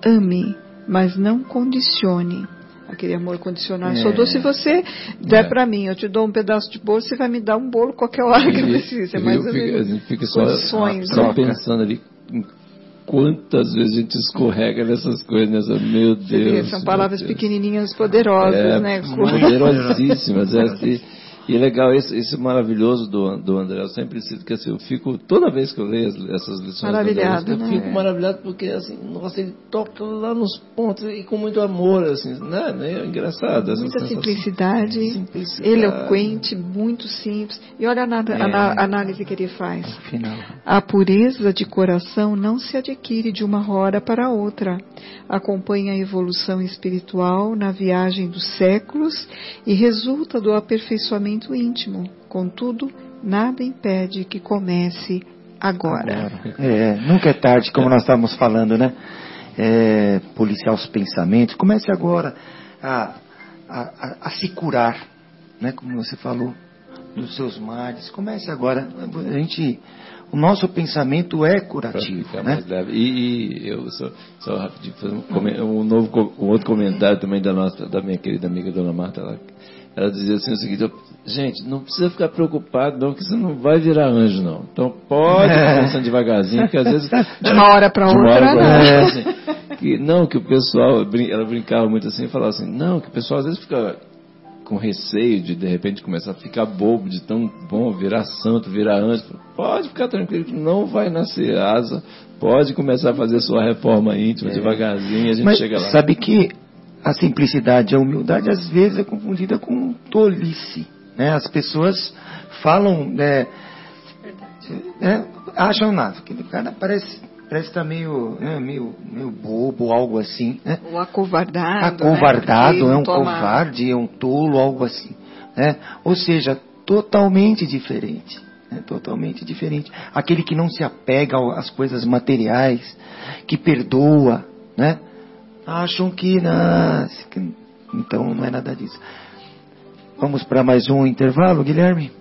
Ame, mas não condicione. Aquele amor condicional. É. Só dou se você der é. para mim. Eu te dou um pedaço de bolo, você vai me dar um bolo qualquer hora que eu precise. É mais ou menos. Fica só, só pensando ali quantas vezes a gente escorrega nessas coisas, nessa, meu Deus. São palavras Deus. pequenininhas poderosas, é, né? Poderosíssimas. é, assim, e é legal, isso, isso maravilhoso do, do André. Eu sempre sinto que assim, eu fico, toda vez que eu leio essas lições maravilhado, André, eu né? fico maravilhado porque, assim, nossa, ele toca lá nos pontos e com muito amor, assim, né? É engraçado. Muita simplicidade, simplicidade, eloquente, muito simples. E olha a, é. a, análise que ele faz. A pureza de coração não se adquire de uma hora para outra. Acompanha a evolução espiritual na viagem dos séculos e resulta do aperfeiçoamento íntimo. Contudo, nada impede que comece agora. agora. É, nunca é tarde, como nós estávamos falando, né? É, policiar os pensamentos. Comece agora a, a, a, a se curar, né? Como você falou, dos seus males. Comece agora. A gente o nosso pensamento é curativo. Né? E, e, eu só, só rapidinho fazer um, um, novo, um outro comentário também da nossa, da minha querida amiga Dona Marta, ela, ela dizia assim o seguinte, gente, não precisa ficar preocupado não, que você não vai virar anjo não. Então pode é. devagarzinho, porque às vezes... De uma hora para outra, hora não. É, assim, que, não, que o pessoal, ela brincava muito assim, falava assim, não, que o pessoal às vezes fica com receio de de repente começar a ficar bobo, de tão bom virar santo, virar anjo. Pode ficar tranquilo que não vai nascer asa, pode começar a fazer sua reforma íntima é. devagarzinho, a gente Mas chega lá. Sabe que a simplicidade, a humildade, às vezes é confundida com tolice. Né? As pessoas falam, né, né, acham nada. Aquele cara parece parece estar tá meio, né, meio, meio bobo, algo assim. Né? Ou acovardado. Acovardado, né? é um toma... covarde, é um tolo, algo assim. Né? Ou seja, totalmente diferente. Né? Totalmente diferente. Aquele que não se apega às coisas materiais, que perdoa, né? acham que, não, então não é nada disso. Vamos para mais um intervalo, Guilherme?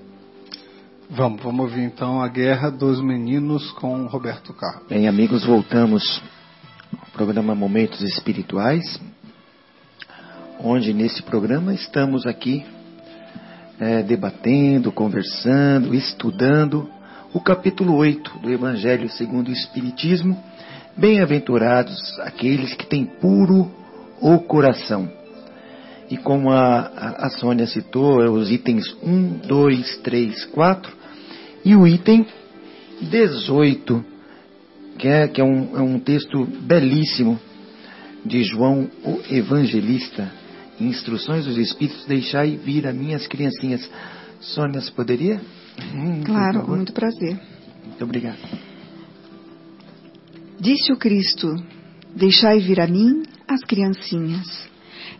Vamos, vamos ouvir então a Guerra dos Meninos com Roberto Carlos. Bem, amigos, voltamos ao programa Momentos Espirituais, onde nesse programa estamos aqui é, debatendo, conversando, estudando o capítulo 8 do Evangelho segundo o Espiritismo Bem-aventurados aqueles que têm puro o coração. E como a, a, Sônia citou, é os itens 1, 2, 3, 4 e o item 18, que é, que é, um, é um texto belíssimo de João o Evangelista. Instruções dos Espíritos, deixai vir a minhas criancinhas. Sônia, você poderia? Hum, claro, com muito prazer. Muito obrigado. Disse o Cristo: Deixai vir a mim as criancinhas.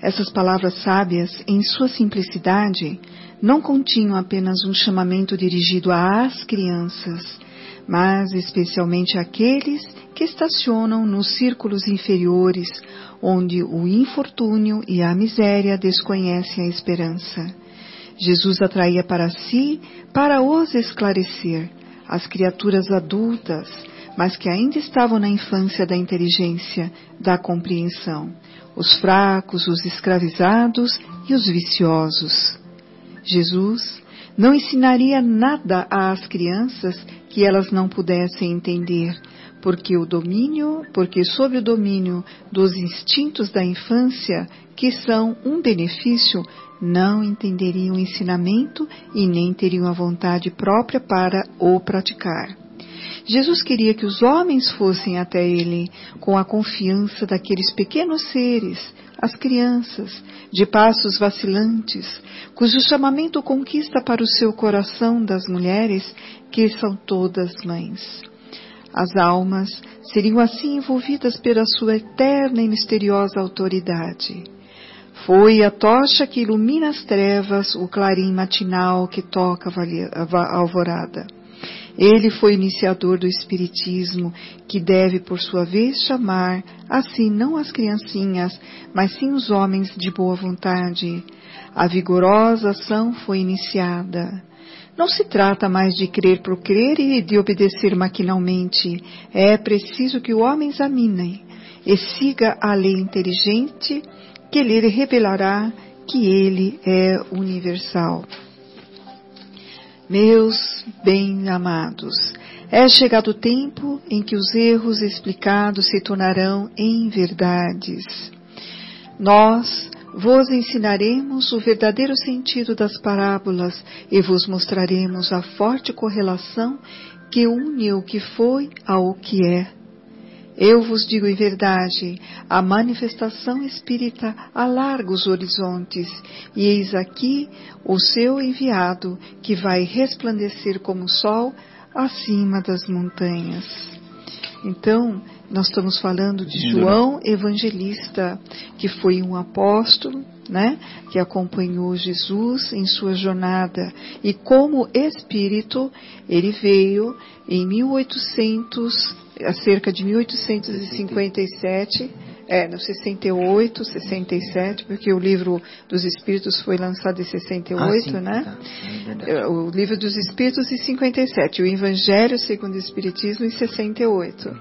Essas palavras sábias, em sua simplicidade, não continham apenas um chamamento dirigido às crianças, mas especialmente àqueles que estacionam nos círculos inferiores, onde o infortúnio e a miséria desconhecem a esperança. Jesus atraía para si para os esclarecer, as criaturas adultas, mas que ainda estavam na infância da inteligência, da compreensão, os fracos, os escravizados e os viciosos. Jesus não ensinaria nada às crianças que elas não pudessem entender, porque o domínio, porque sob o domínio dos instintos da infância, que são um benefício, não entenderiam o ensinamento e nem teriam a vontade própria para o praticar. Jesus queria que os homens fossem até ele com a confiança daqueles pequenos seres, as crianças, de passos vacilantes, cujo chamamento conquista para o seu coração das mulheres, que são todas mães. As almas seriam assim envolvidas pela sua eterna e misteriosa autoridade. Foi a tocha que ilumina as trevas, o clarim matinal que toca a alvorada. Ele foi iniciador do Espiritismo, que deve, por sua vez, chamar, assim, não as criancinhas, mas sim os homens de boa vontade. A vigorosa ação foi iniciada. Não se trata mais de crer por crer e de obedecer maquinalmente. É preciso que o homem examine e siga a lei inteligente que lhe revelará que ele é universal. Meus bem-amados, é chegado o tempo em que os erros explicados se tornarão em verdades. Nós vos ensinaremos o verdadeiro sentido das parábolas e vos mostraremos a forte correlação que une o que foi ao que é. Eu vos digo em verdade, a manifestação espírita alarga os horizontes, e eis aqui o seu enviado, que vai resplandecer como o sol acima das montanhas. Então, nós estamos falando de João Evangelista, que foi um apóstolo, né, que acompanhou Jesus em sua jornada e como espírito ele veio em 1800, cerca de 1857, é, no 68, 67, porque o livro dos Espíritos foi lançado em 68, ah, sim, né? Tá, é o livro dos Espíritos em 57, o Evangelho segundo o Espiritismo em 68.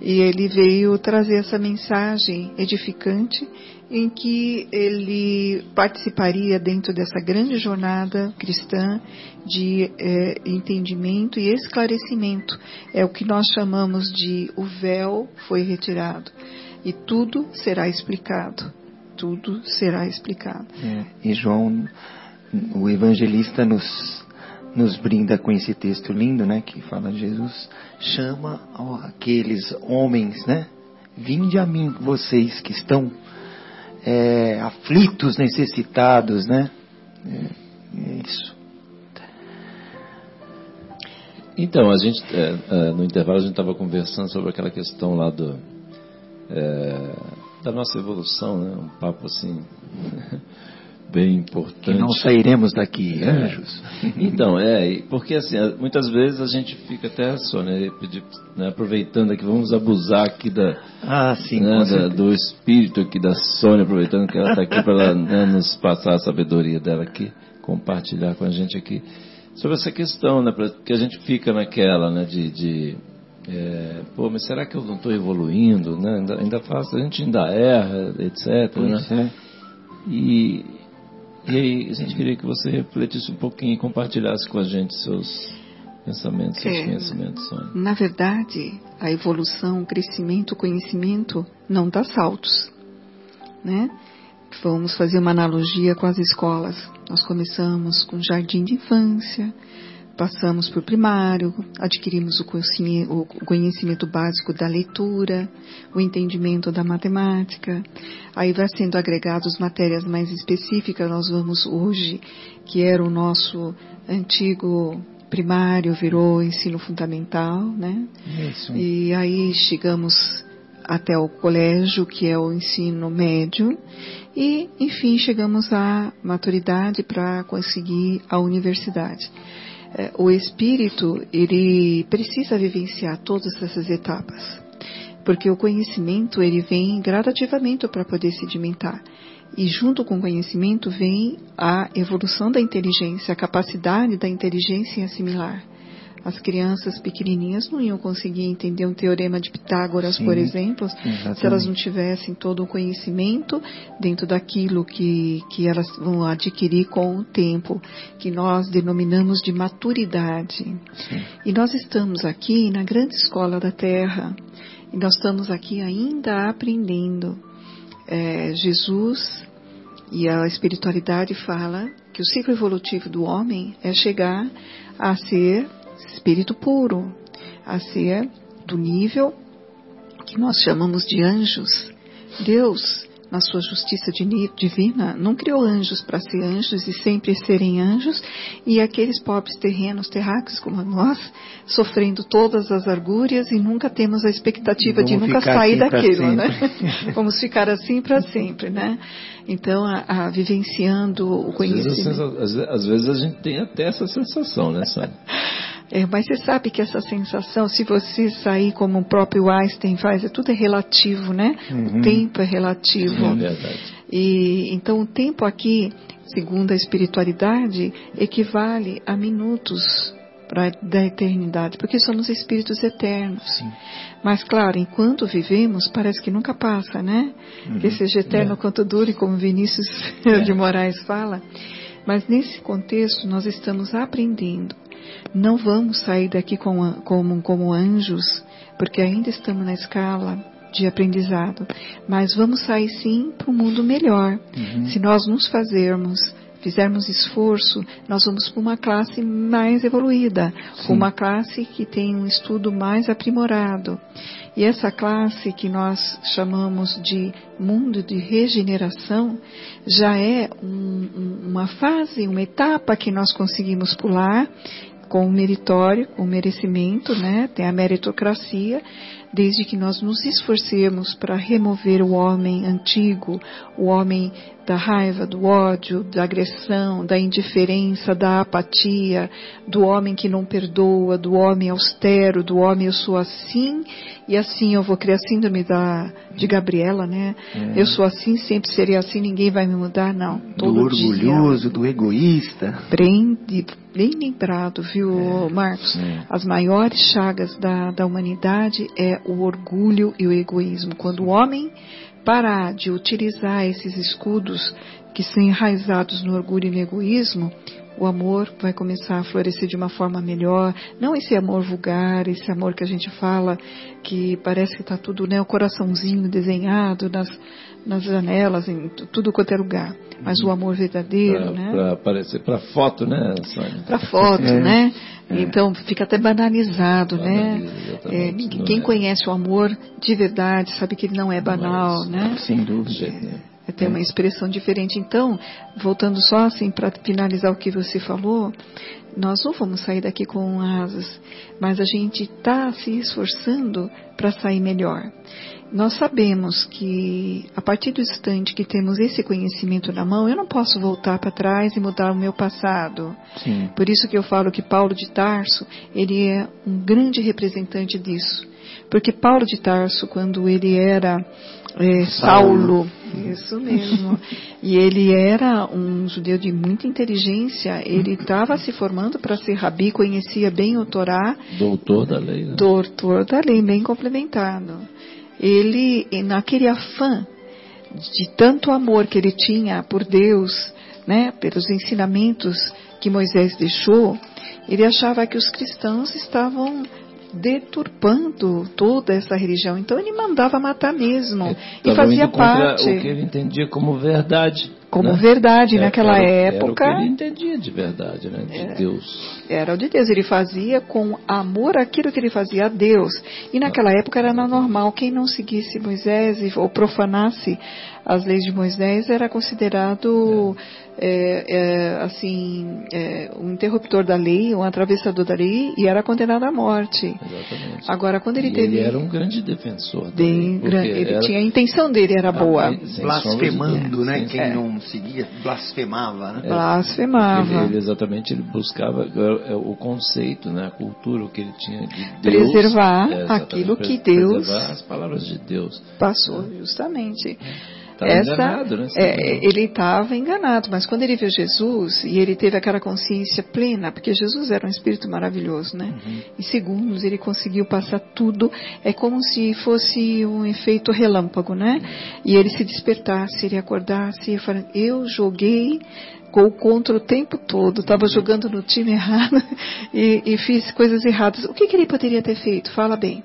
E ele veio trazer essa mensagem edificante em que ele participaria dentro dessa grande jornada cristã de é, entendimento e esclarecimento. É o que nós chamamos de o véu foi retirado. E tudo será explicado. Tudo será explicado. É, e João, o evangelista, nos nos brinda com esse texto lindo, né, que fala Jesus chama aqueles homens, né, vinde a mim vocês que estão é, aflitos, necessitados, né, é, é isso. Então, a gente, é, é, no intervalo a gente estava conversando sobre aquela questão lá do, é, da nossa evolução, né? Um papo assim bem importante. Que não sairemos daqui, é. anjos. Então, é, porque assim, muitas vezes a gente fica até só, né, né aproveitando aqui, vamos abusar aqui da, ah, sim, né, da, do espírito aqui da Sônia, aproveitando que ela está aqui para né, nos passar a sabedoria dela aqui, compartilhar com a gente aqui sobre essa questão, né, que a gente fica naquela, né, de, de é, pô, mas será que eu não estou evoluindo, né? Ainda, ainda faço, a gente ainda erra, etc. Pois né? É. E, e aí, a gente queria que você refletisse um pouquinho e compartilhasse com a gente seus pensamentos, seus é, conhecimentos. Sônia. Na verdade, a evolução, o crescimento, o conhecimento não dá saltos, né? Vamos fazer uma analogia com as escolas. Nós começamos com jardim de infância, passamos por primário, adquirimos o conhecimento básico da leitura, o entendimento da matemática, aí vai sendo agregados matérias mais específicas, nós vamos hoje, que era o nosso antigo primário, virou ensino fundamental, né? Isso. E aí chegamos até o colégio, que é o ensino médio, e, enfim, chegamos à maturidade para conseguir a universidade. É, o espírito ele precisa vivenciar todas essas etapas, porque o conhecimento ele vem gradativamente para poder sedimentar. E junto com o conhecimento vem a evolução da inteligência, a capacidade da inteligência em assimilar as crianças pequenininhas não iam conseguir entender um teorema de Pitágoras, Sim, por exemplo, exatamente. se elas não tivessem todo o conhecimento dentro daquilo que, que elas vão adquirir com o tempo, que nós denominamos de maturidade. Sim. E nós estamos aqui na grande escola da Terra, e nós estamos aqui ainda aprendendo. É, Jesus e a espiritualidade fala que o ciclo evolutivo do homem é chegar a ser espírito puro, a ser do nível que nós chamamos de anjos. Deus na sua justiça divina, não criou anjos para ser anjos e sempre serem anjos, e aqueles pobres terrenos, terráqueos como nós, sofrendo todas as argúrias e nunca temos a expectativa de nunca sair assim daquilo, né? Vamos ficar assim para sempre, né? Então, a, a, vivenciando o conhecimento. Às vezes, às vezes, a gente tem até essa sensação, né, Sônia? É, mas você sabe que essa sensação, se você sair como o próprio Einstein faz, é tudo é relativo, né? Uhum. O tempo é relativo. É verdade. E então o tempo aqui, segundo a espiritualidade, equivale a minutos pra, da eternidade, porque somos espíritos eternos. Sim. Mas claro, enquanto vivemos, parece que nunca passa, né? Uhum. Que seja eterno é. quanto dure, como Vinícius é. de Moraes fala. Mas nesse contexto nós estamos aprendendo não vamos sair daqui como, como, como anjos, porque ainda estamos na escala de aprendizado, mas vamos sair sim para um mundo melhor. Uhum. Se nós nos fazermos, fizermos esforço, nós vamos para uma classe mais evoluída, uma classe que tem um estudo mais aprimorado. E essa classe que nós chamamos de mundo de regeneração já é um, uma fase, uma etapa que nós conseguimos pular com o meritório, com o merecimento, né? Tem a meritocracia, desde que nós nos esforcemos para remover o homem antigo, o homem da raiva, do ódio, da agressão, da indiferença, da apatia, do homem que não perdoa, do homem austero, do homem eu sou assim e assim eu vou criar síndrome da, de Gabriela, né? É. Eu sou assim, sempre serei assim, ninguém vai me mudar, não. Todo do orgulhoso, dia, do egoísta. Prende, bem lembrado, viu, é. Marcos? É. As maiores chagas da, da humanidade é o orgulho e o egoísmo. Quando o homem parar de utilizar esses escudos que são enraizados no orgulho e no egoísmo, o amor vai começar a florescer de uma forma melhor. Não esse amor vulgar, esse amor que a gente fala, que parece que está tudo, né, o coraçãozinho desenhado nas, nas janelas, em tudo quanto é lugar. Mas o amor verdadeiro, pra, né? Para aparecer para foto, né, Sônia? Para foto, é. né? É. Então fica até banalizado, né? É, quem é. conhece o amor de verdade sabe que ele não é banal, Mas, né? Sem dúvida. É, tem uma expressão diferente. Então, voltando só assim para finalizar o que você falou, nós não vamos sair daqui com asas, mas a gente está se esforçando para sair melhor. Nós sabemos que a partir do instante que temos esse conhecimento na mão, eu não posso voltar para trás e mudar o meu passado. Sim. Por isso que eu falo que Paulo de Tarso, ele é um grande representante disso. Porque Paulo de Tarso, quando ele era é, Saulo, isso mesmo, e ele era um judeu de muita inteligência, ele estava se formando para ser rabi, conhecia bem o Torá. Doutor da lei. Né? Doutor da lei, bem complementado ele, naquele afã de tanto amor que ele tinha por Deus, né, pelos ensinamentos que Moisés deixou, ele achava que os cristãos estavam deturpando toda essa religião. Então ele mandava matar mesmo e fazia parte. O que ele entendia como verdade como né? verdade naquela era, época. Era o que ele entendia de verdade, né? De é, Deus. Era o de Deus. Ele fazia com amor aquilo que ele fazia a Deus. E naquela época era normal. Quem não seguisse Moisés ou profanasse as leis de Moisés era considerado é, é, assim é, um interruptor da lei, um atravessador da lei e era condenado à morte. Exatamente. Agora quando ele e teve ele era um grande defensor. Bem, ele era... tinha a intenção dele era boa. Blasfemando, né? Quem é. não seguia blasfemava, né? Blasfemava. Ele, ele, exatamente ele buscava é, o conceito, né? A cultura, o que ele tinha de Deus. Preservar aquilo que Deus. Preservar as palavras de Deus. Passou justamente. Estava Essa, enganado, né? É, ele estava enganado, mas quando ele viu Jesus e ele teve aquela consciência plena, porque Jesus era um espírito maravilhoso, né? Uhum. Em segundos ele conseguiu passar tudo, é como se fosse um efeito relâmpago, né? E ele se despertasse, ele acordasse e falasse, eu joguei gol contra o tempo todo, estava jogando no time errado e, e, fiz coisas erradas. O que, que ele poderia ter feito? Fala bem.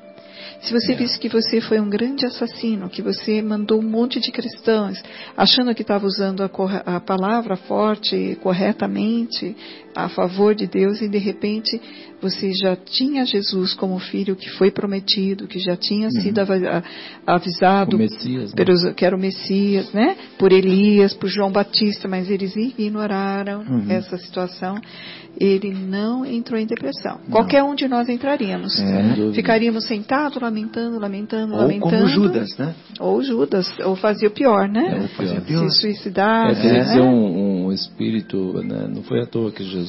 Se você visse que você foi um grande assassino, que você mandou um monte de cristãos, achando que estava usando a, a palavra forte, corretamente, a favor de Deus, e de repente você já tinha Jesus como filho que foi prometido, que já tinha sido avi- a- avisado Messias, né? pelos, que era o Messias, né? Por Elias, por João Batista, mas eles ignoraram Uhum. essa situação. Ele não entrou em depressão. Qualquer um de nós entraríamos. É. Ficaríamos sentados, lamentando, lamentando, Ou lamentando. como Judas, né? Ou Judas, ou fazia o pior, É, né? o pior. Se suicidar. É, né? um, um espírito, né? não foi à toa que Jesus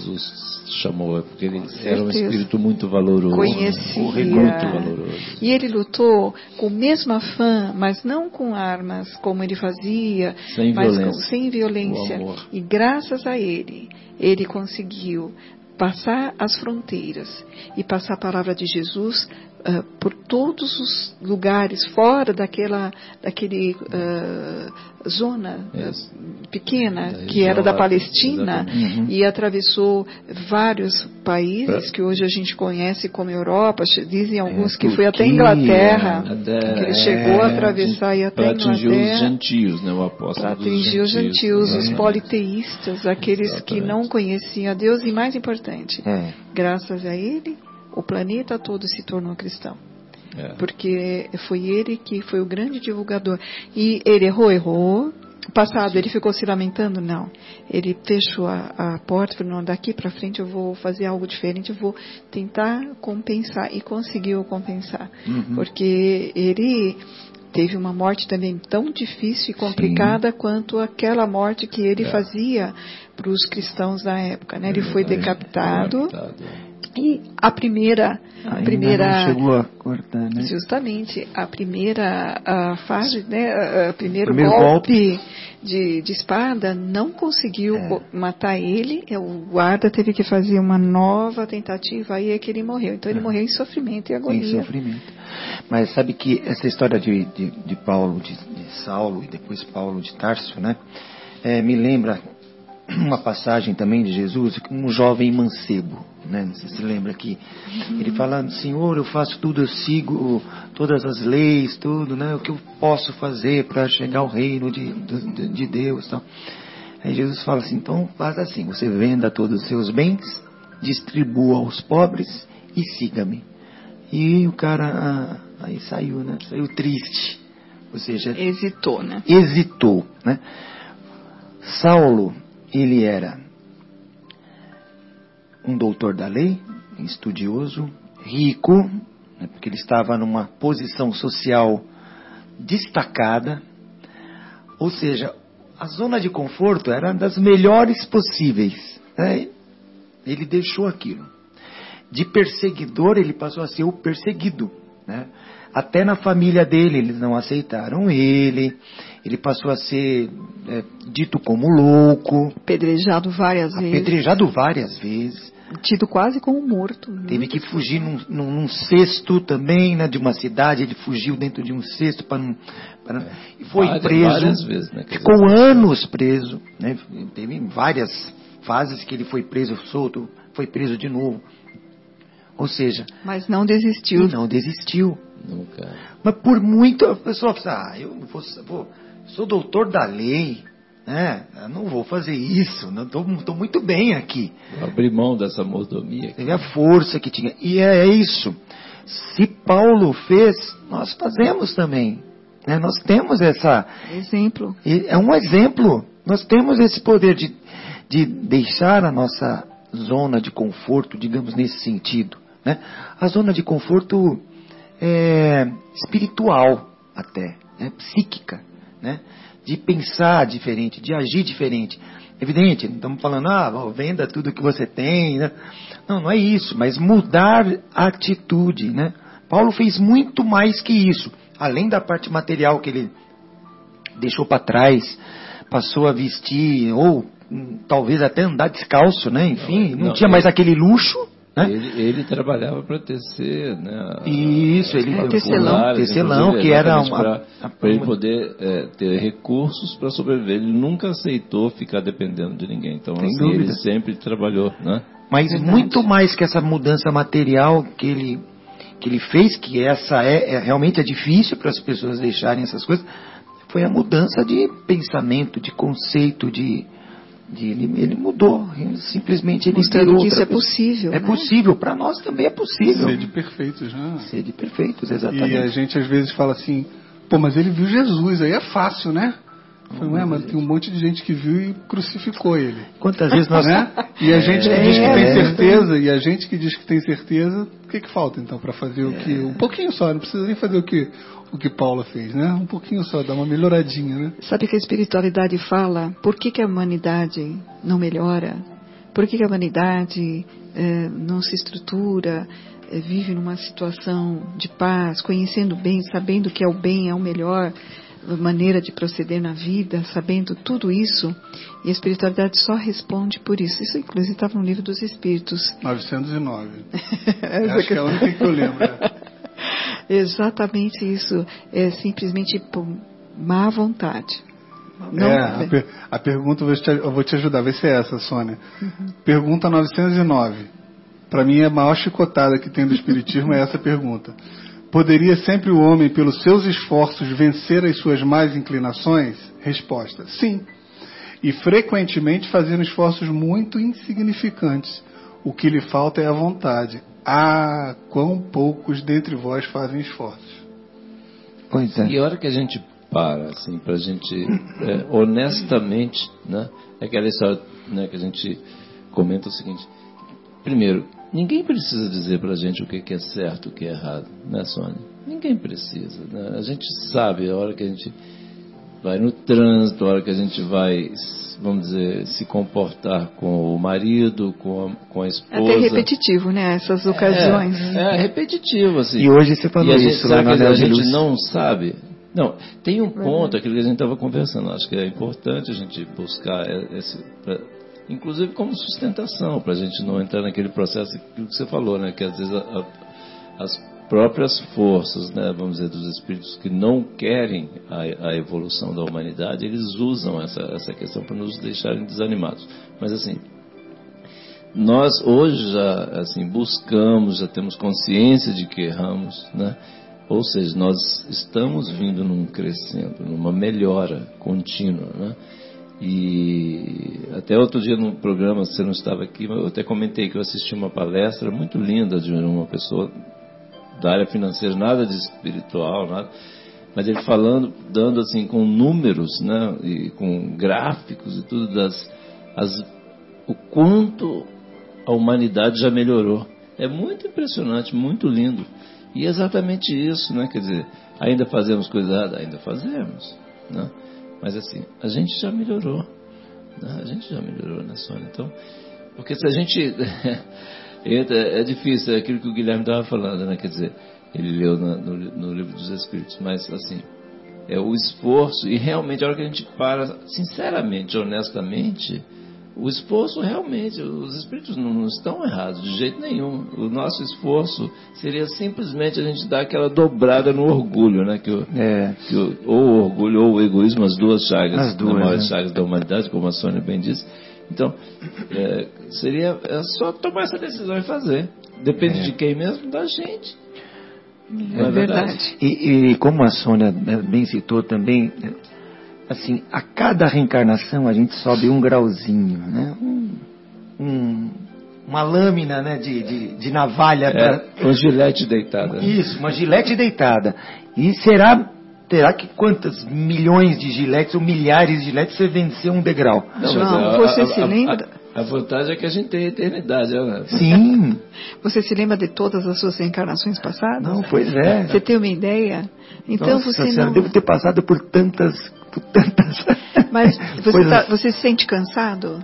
chamou, é porque ele era um espírito muito valoroso. Conhecia. Muito valoroso. E ele lutou com o mesmo afã, mas não com armas, como ele fazia, Sem mas com- violência. sem violência. E graças a ele, ele conseguiu passar as fronteiras e passar a palavra de Jesus ah, por todos os lugares fora daquela daquele ah, zona Isso. pequena Da que era da Palestina. Uhum. e atravessou vários países É. que hoje a gente conhece como Europa. Dizem alguns É, que foi até Inglaterra, que ele é, chegou a atravessar e até atingir os Inglaterra gentios, né? O apóstolo atingir os gentios, os exatamente. politeístas, aqueles que Exatamente. não conheciam a Deus e mais importante, É. graças a ele, o planeta todo se tornou cristão. É. Porque foi ele que foi o grande divulgador. E ele errou, errou. Passado, ele ficou se lamentando? Não. Ele fechou a, a porta falou, não, daqui para frente eu vou fazer algo diferente, eu vou tentar compensar. E conseguiu compensar. Uhum. Porque ele teve uma morte também tão difícil e complicada quanto aquela morte que ele É. fazia para os cristãos da época. Né? Ele É foi verdade. decapitado. Decapitado. E a primeira, a primeira chegou a cortar, né? Justamente a primeira a fase, né, o primeiro, Primeiro golpe, De, de espada não conseguiu É. matar ele. é, O guarda teve que fazer uma nova tentativa aí é que ele morreu. Então ele É. morreu em sofrimento e Em agonia. sofrimento. Mas sabe que essa história de, de, de Paulo, de, de Saulo e depois Paulo de Tarso, né? é, me lembra uma passagem também de Jesus, um jovem mancebo, né? Você se lembra que ele fala, Senhor, eu faço tudo, eu sigo todas as leis, tudo, né? O que eu posso fazer para chegar ao reino de, de, de Deus, tal. Aí Jesus fala assim, então faz assim, você venda todos os seus bens, distribua aos pobres e siga-me. E o cara ah, aí saiu, né? Saiu triste. Ou seja, Hesitou, né? hesitou, né? Saulo, ele era um doutor da lei, estudioso, rico, né, porque ele estava numa posição social destacada, ou seja, a zona de conforto era das melhores possíveis. né? Ele deixou aquilo. De perseguidor, ele passou a ser o perseguido. Né? Até na família dele, eles não aceitaram ele. Ele passou a ser é, dito como louco, Apedrejado várias vezes. apedrejado várias vezes. Tido quase como morto. né? Teve que fugir num, num, num cesto também, né, de uma cidade. Ele fugiu dentro de um cesto para não. pra e foi Várias- preso. várias vezes, né, ficou dizer, anos preso. Né, teve várias fases que ele foi preso, solto, foi preso de novo. Ou seja, Mas não desistiu. não desistiu. Nunca. Mas por muito a pessoa fala, ah, eu vou, vou- sou doutor da lei, né? Eu não vou fazer isso, não estou muito bem aqui. Abrir mão dessa mordomia. Teve a força que tinha. E é isso. Se Paulo fez, nós fazemos também. né? Nós temos essa. Exemplo. É um exemplo. Nós temos esse poder de, de deixar a nossa zona de conforto, digamos nesse sentido. Né? A zona de conforto é espiritual até, né? psíquica, né? de pensar diferente, de agir diferente. Evidente, não estamos falando, ah, venda tudo que você tem. Né? Não, não é isso, mas mudar a atitude. Né? Paulo fez muito mais que isso. Além da parte material que ele deixou para trás, passou a vestir, ou hum, talvez até andar descalço, né? Enfim, Não, não, não, tinha mais ele- aquele luxo. Né? Ele, ele trabalhava para tecer, né? Isso, ele- tecelão. Tecelão, que era uma- pra- a- pra ele poder é, ter recursos para sobreviver. Ele nunca aceitou ficar dependendo de ninguém. Então, assim, ele sempre trabalhou, né? Mas Verdade. muito mais que essa mudança material que ele que ele fez, que essa é, é realmente é difícil para as pessoas deixarem essas coisas, foi a mudança de pensamento, de conceito, de, de ele, ele, mudou, ele, simplesmente ele Mostrando que isso é possível. É né? possível, para nós também é possível. Ser de perfeitos, né? Ser de perfeitos, exatamente. E a gente às vezes fala assim, pô, mas ele viu Jesus, aí é fácil, né? Foi, ué, mas tem um monte de gente que viu e crucificou ele. Quantas vezes nós. Né? E a gente que diz que tem certeza, e a gente que diz que tem certeza, que, que falta então para fazer o que. Um pouquinho só, não precisa nem fazer o que o que Paula fez, né? Um pouquinho só, dar uma melhoradinha, né? Sabe que a espiritualidade fala por que, que a humanidade não melhora? Por que, que a humanidade eh, não se estrutura, eh, vive numa situação de paz, conhecendo bem, sabendo que é o bem, é o melhor, maneira de proceder na vida, sabendo tudo isso, e a espiritualidade só responde por isso. Isso, inclusive, estava no livro dos Espíritos. 909. Acho que é a única que eu lembro. Exatamente isso. É simplesmente por má vontade. Não, é, a, per a, pergunta, eu vou te ajudar, vê se é essa, Sônia. Uhum. Pergunta 909. Para mim, a maior chicotada que tem do Espiritismo é essa pergunta. Poderia sempre o homem, pelos seus esforços, vencer as suas más inclinações? Resposta: sim. E frequentemente fazendo esforços muito insignificantes. O que lhe falta é a vontade. Ah, quão poucos dentre vós fazem esforços. Pois é. E a hora que a gente para, assim, para a gente é, honestamente, né? É aquela história né, que a gente comenta o seguinte: primeiro, ninguém precisa dizer para a gente o que é certo, o que é errado, né, Sônia? Ninguém precisa. Né? A gente sabe a hora que a gente vai no trânsito, a hora que a gente vai vamos dizer, se comportar com o marido, com a, com a esposa. É até repetitivo, né? Essas ocasiões. É, é repetitivo, assim. E hoje você falou isso, a gente, a gente não sabe. Não, tem um ponto, aquilo que a gente estava conversando, acho que é importante a gente buscar esse, inclusive como sustentação, para a gente não entrar naquele processo, que você falou, né? Que às vezes a, a, as próprias forças, né, vamos dizer, dos espíritos que não querem a, a evolução da humanidade, eles usam essa, essa questão para nos deixarem desanimados. Mas assim, nós hoje já assim buscamos, já temos consciência de que erramos, né? Ou seja, nós estamos vindo num crescendo, numa melhora contínua, né? E até outro dia no programa, você não estava aqui, mas eu até comentei que eu assisti uma palestra muito linda de uma pessoa da área financeira, nada de espiritual, nada. Mas ele falando, dando assim com números, né, e com gráficos e tudo das as, o quanto a humanidade já melhorou. É muito impressionante, muito lindo. E é exatamente isso, né? Quer dizer, ainda fazemos coisa errada, ainda fazemos, né? Mas assim, a gente já melhorou, né? A gente já melhorou, né, Sônia? Então, porque se a gente é, difícil, é aquilo que o Guilherme estava falando, né? Quer dizer, ele leu no, no, no, livro dos Espíritos, mas assim, é o esforço, e realmente a hora que a gente para, sinceramente, honestamente, o esforço realmente, os espíritos não, estão errados de jeito nenhum. O nosso esforço seria simplesmente a gente dar aquela dobrada no orgulho, né? Que o, é. que o, ou o orgulho ou o egoísmo, as duas chagas, as duas, maiores né? chagas da humanidade, como a Sônia bem disse, então, é, seria é só tomar essa decisão e fazer. Depende é. de quem mesmo? Da gente. É, é verdade. E, e, como a Sônia né, bem citou também, assim, a cada reencarnação a gente sobe um grauzinho, né? Um, um, uma lâmina né, de, de, de navalha. É, pra... Uma gilete deitada. Isso, uma gilete deitada. E será terá que quantas milhões de giletes ou milhares de giletes você venceu um degrau? Não, não você a, se a, lembra? A, a, vantagem é que a gente tem eternidade, né? Sim. Você se lembra de todas as suas reencarnações passadas? Não, pois é. Você tem uma ideia? Então Nossa, você não. Devo ter passado por tantas, por tantas. Mas você, tá, você se sente cansado?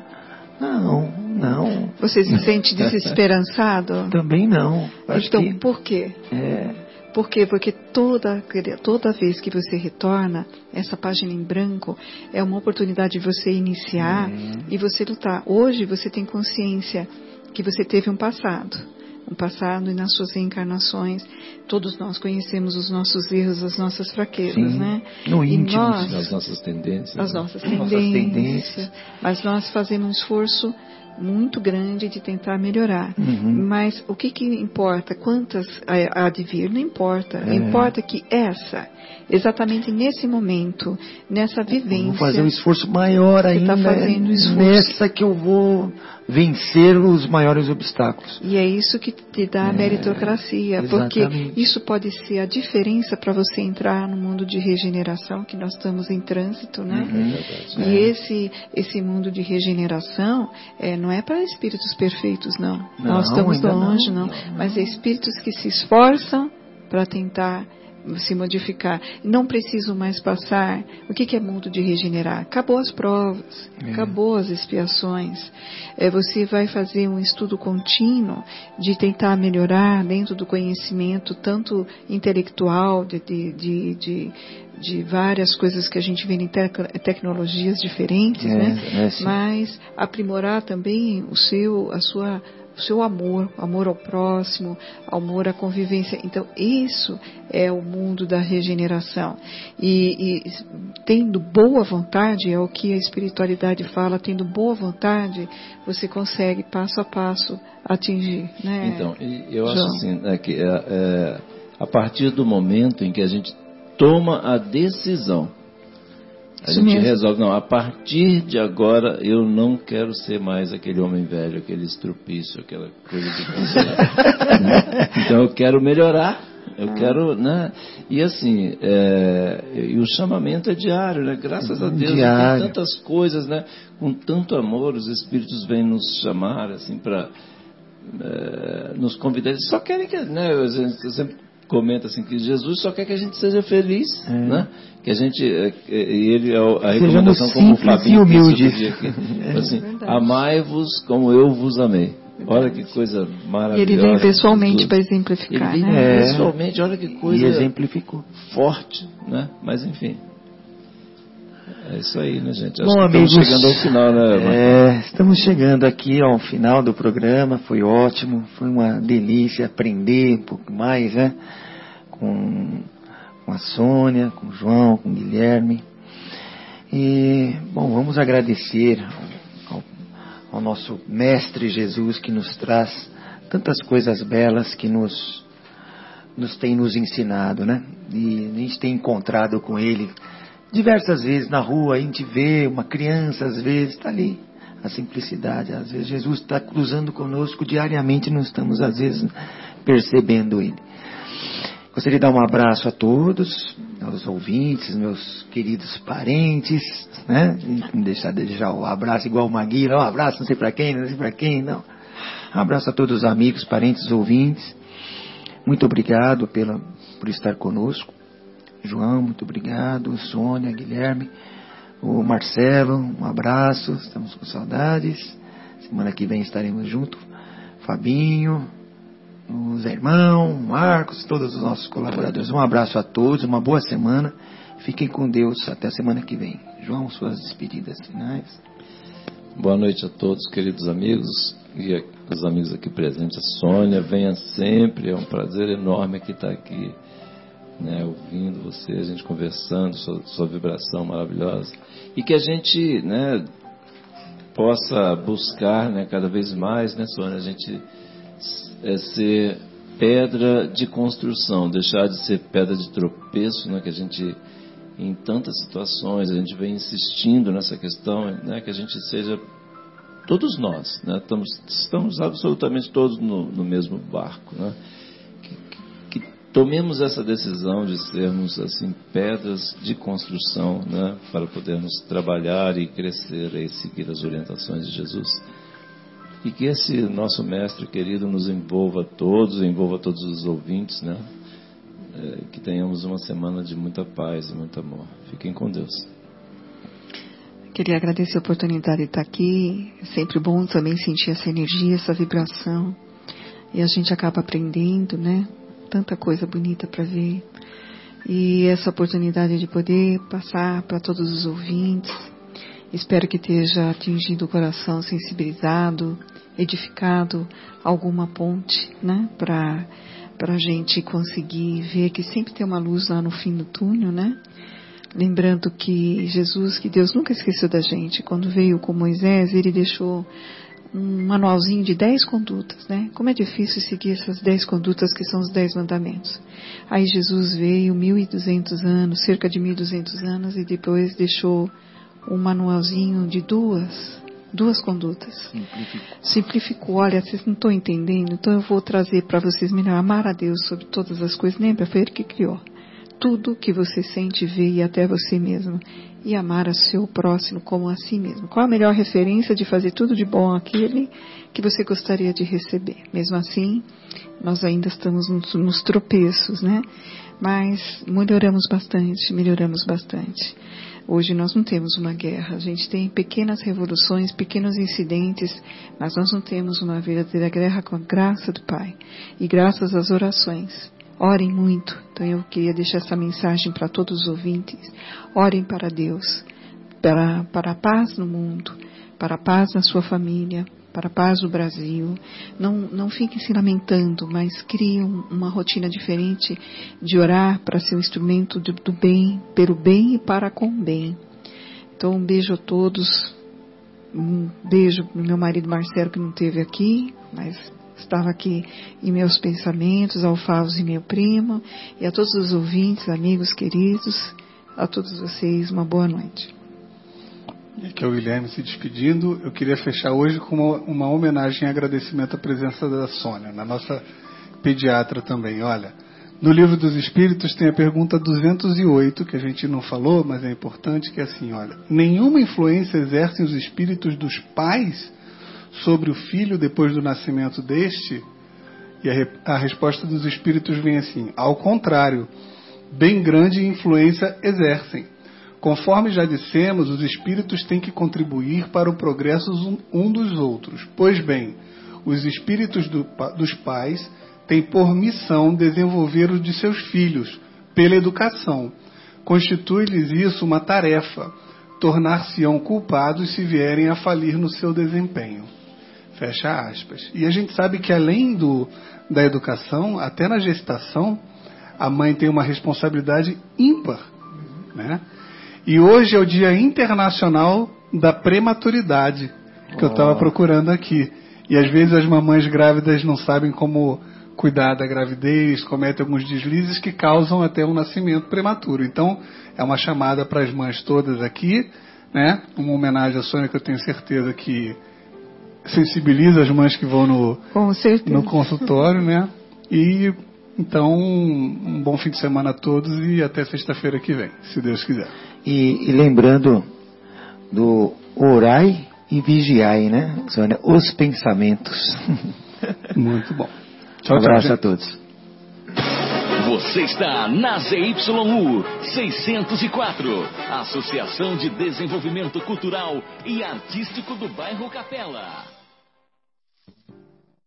Não, não. Você se sente desesperançado? Também não. Acho então, que... por quê? É. Por quê? Porque toda, toda vez que você retorna, essa página em branco é uma oportunidade de você iniciar uhum. e você lutar. Hoje você tem consciência que você teve um passado. Um passado e nas suas reencarnações, todos nós conhecemos os nossos erros, as nossas fraquezas, Sim, né? No íntimo, nós, as nossas tendências. As nossas tendências. Mas nós fazemos um esforço muito grande de tentar melhorar. Uhum. Mas o que, que importa? Quantas há há de vir? Não importa. É. Importa que essa, exatamente nesse momento, nessa vivência. Vou fazer um esforço maior Você ainda. tá fazendo esforço. Nessa que eu vou vencer os maiores obstáculos. E é isso que te dá a É, meritocracia, porque exatamente. isso pode ser a diferença para você entrar no mundo de regeneração que nós estamos em trânsito, né? Uhum. E É. esse esse mundo de regeneração é, não é para espíritos perfeitos, não. Não, Nós estamos ainda não. longe, não. Mas é espíritos que se esforçam para tentar se modificar. Não preciso mais passar. O que, que é mundo de regenerar? Acabou as provas, É. acabou as expiações. É, você vai fazer um estudo contínuo de tentar melhorar dentro do conhecimento, tanto intelectual, de, de, de, de, de várias coisas que a gente vê em tec- tecnologias diferentes, É, né? é. Mas aprimorar também o seu, a sua, o seu amor, amor ao próximo, amor à convivência. Então, isso é o mundo da regeneração. E, e tendo boa vontade, é o que a espiritualidade fala, tendo boa vontade, você consegue passo a passo atingir. Né? Então, eu acho João. assim, né, que é, é, a partir do momento em que a gente toma a decisão, a Isso gente mesmo. resolve, não, a partir de agora eu não quero ser mais aquele homem velho, aquele estrupício, aquela coisa de? Então eu quero melhorar, eu quero, né? E assim, é, e o chamamento é diário, né? Graças a Deus, Diário. tem tantas coisas, né? Com tanto amor, os Espíritos vêm nos chamar, assim, para é, nos convidar. Eles só querem que, né? Eu sempre- comento assim que Jesus só quer que a gente seja feliz, É. né? Que a gente é, é, e ele é a Sejamos recomendação como o Fabinho e dia aqui, É. assim, Verdade. amai-vos como eu vos amei. Olha que coisa E maravilhosa. ele vem pessoalmente para Ele exemplificar, vem né? É. pessoalmente, olha que E coisa exemplificou. forte, né? Mas enfim. É isso aí, né, gente? Bom, amigos, estamos chegando ao final, né? Marcos? é, estamos chegando aqui ao final do programa. Foi ótimo, foi uma delícia aprender um pouco mais, né? Com, com a Sônia, com o João, com o Guilherme. E, bom, vamos agradecer ao, ao- ao nosso Mestre Jesus que nos traz tantas coisas belas que nos, nos tem nos ensinado, né? E a gente tem encontrado com Ele diversas vezes na rua, a gente vê uma criança, às vezes, está ali. A simplicidade, às vezes Jesus está cruzando conosco diariamente, não estamos, às vezes, percebendo Ele. Gostaria de dar um abraço a todos, aos ouvintes, meus queridos parentes, né? Não deixar de deixar o abraço igual o Maguila, um abraço não sei para quem, não sei para quem, não. Um abraço a todos os amigos, parentes, ouvintes. Muito obrigado pela, por estar conosco. João, muito obrigado. Sônia, Guilherme, o Marcelo, um abraço. Estamos com saudades. Semana que vem estaremos juntos. Fabinho, o Zé Irmão, Marcos, todos os nossos colaboradores. Um abraço a todos, uma boa semana. Fiquem com Deus até a semana que vem. João, suas despedidas finais. Boa noite a todos, queridos amigos e os amigos aqui presentes. A Sônia, venha sempre, é um prazer enorme aqui estar aqui, né, ouvindo você, a gente conversando, sua, sua vibração maravilhosa. E que a gente né, possa buscar né, cada vez mais, né, Sônia, a gente é, ser pedra de construção, deixar de ser pedra de tropeço, né, que a gente em tantas situações a gente vem insistindo nessa questão, né, que a gente seja todos nós, né, estamos, estamos absolutamente todos no, no mesmo barco, né, tomemos essa decisão de sermos assim pedras de construção, né, para podermos trabalhar e crescer e seguir as orientações de Jesus. E que esse nosso mestre querido nos envolva todos, envolva todos os ouvintes, né? É, que tenhamos uma semana de muita paz e muito amor. Fiquem com Deus. Queria agradecer a oportunidade de estar aqui. É sempre bom também sentir essa energia, essa vibração. E a gente acaba aprendendo, né? Tanta coisa bonita para ver. E essa oportunidade de poder passar para todos os ouvintes. Espero que esteja atingido o coração sensibilizado, edificado alguma ponte, né? Para para a gente conseguir ver que sempre tem uma luz lá no fim do túnel, né? Lembrando que Jesus, que Deus nunca esqueceu da gente. Quando veio com Moisés, ele deixou um manualzinho de 10 condutas, né? Como é difícil seguir essas 10 condutas que são os 10 mandamentos. Aí Jesus veio 1200 anos, cerca de 1200 anos e depois deixou um manualzinho de duas, duas condutas. Simplificou. Simplificou. Olha, vocês não estão entendendo, então eu vou trazer para vocês melhor amar a Deus sobre todas as coisas. Lembra, foi Ele que criou. Tudo que você sente, vê e até você mesmo e amar a seu próximo como a si mesmo. Qual a melhor referência de fazer tudo de bom aquele que você gostaria de receber? Mesmo assim, nós ainda estamos nos, nos tropeços, né? Mas melhoramos bastante, melhoramos bastante. Hoje nós não temos uma guerra, a gente tem pequenas revoluções, pequenos incidentes, mas nós não temos uma verdadeira guerra com a graça do Pai e graças às orações. Orem muito. Então eu queria deixar essa mensagem para todos os ouvintes. Orem para Deus, para, para a paz no mundo, para a paz na sua família, para a paz no Brasil. Não, não fiquem se lamentando, mas criem uma rotina diferente de orar para ser um instrumento do, do bem, pelo bem e para com o bem. Então um beijo a todos. Um beijo no meu marido Marcelo que não esteve aqui, mas estava aqui em meus pensamentos, ao Favos e meu primo, e a todos os ouvintes, amigos queridos, a todos vocês, uma boa noite. E aqui é o Guilherme se despedindo. Eu queria fechar hoje com uma, uma homenagem e agradecimento à presença da Sônia, na nossa pediatra também. Olha, no livro dos Espíritos tem a pergunta 208, que a gente não falou, mas é importante, que é assim, olha, nenhuma influência exercem os espíritos dos pais sobre o filho depois do nascimento deste? E a, a resposta dos espíritos vem assim: ao contrário, bem grande influência exercem. Conforme já dissemos, os espíritos têm que contribuir para o progresso um dos outros. Pois bem, os espíritos do, dos pais têm por missão desenvolver os de seus filhos, pela educação. Constitui-lhes isso uma tarefa, tornar-se-ão culpados se vierem a falir no seu desempenho. Fecha aspas. E a gente sabe que além do, da educação, até na gestação, a mãe tem uma responsabilidade ímpar. Né? E hoje é o Dia Internacional da Prematuridade, que oh. eu estava procurando aqui. E às vezes as mamães grávidas não sabem como cuidar da gravidez, cometem alguns deslizes que causam até um nascimento prematuro. Então, é uma chamada para as mães todas aqui, né? Uma homenagem à Sônia que eu tenho certeza que sensibiliza as mães que vão no, no consultório, né? E então, um bom fim de semana a todos e até sexta-feira que vem, se Deus quiser. E, e, lembrando do orai e vigiai, né, Sônia? Os pensamentos. Muito bom. Tchau, um abraço tchau, a todos. Você está na ZYU 604, Associação de Desenvolvimento Cultural e Artístico do Bairro Capela.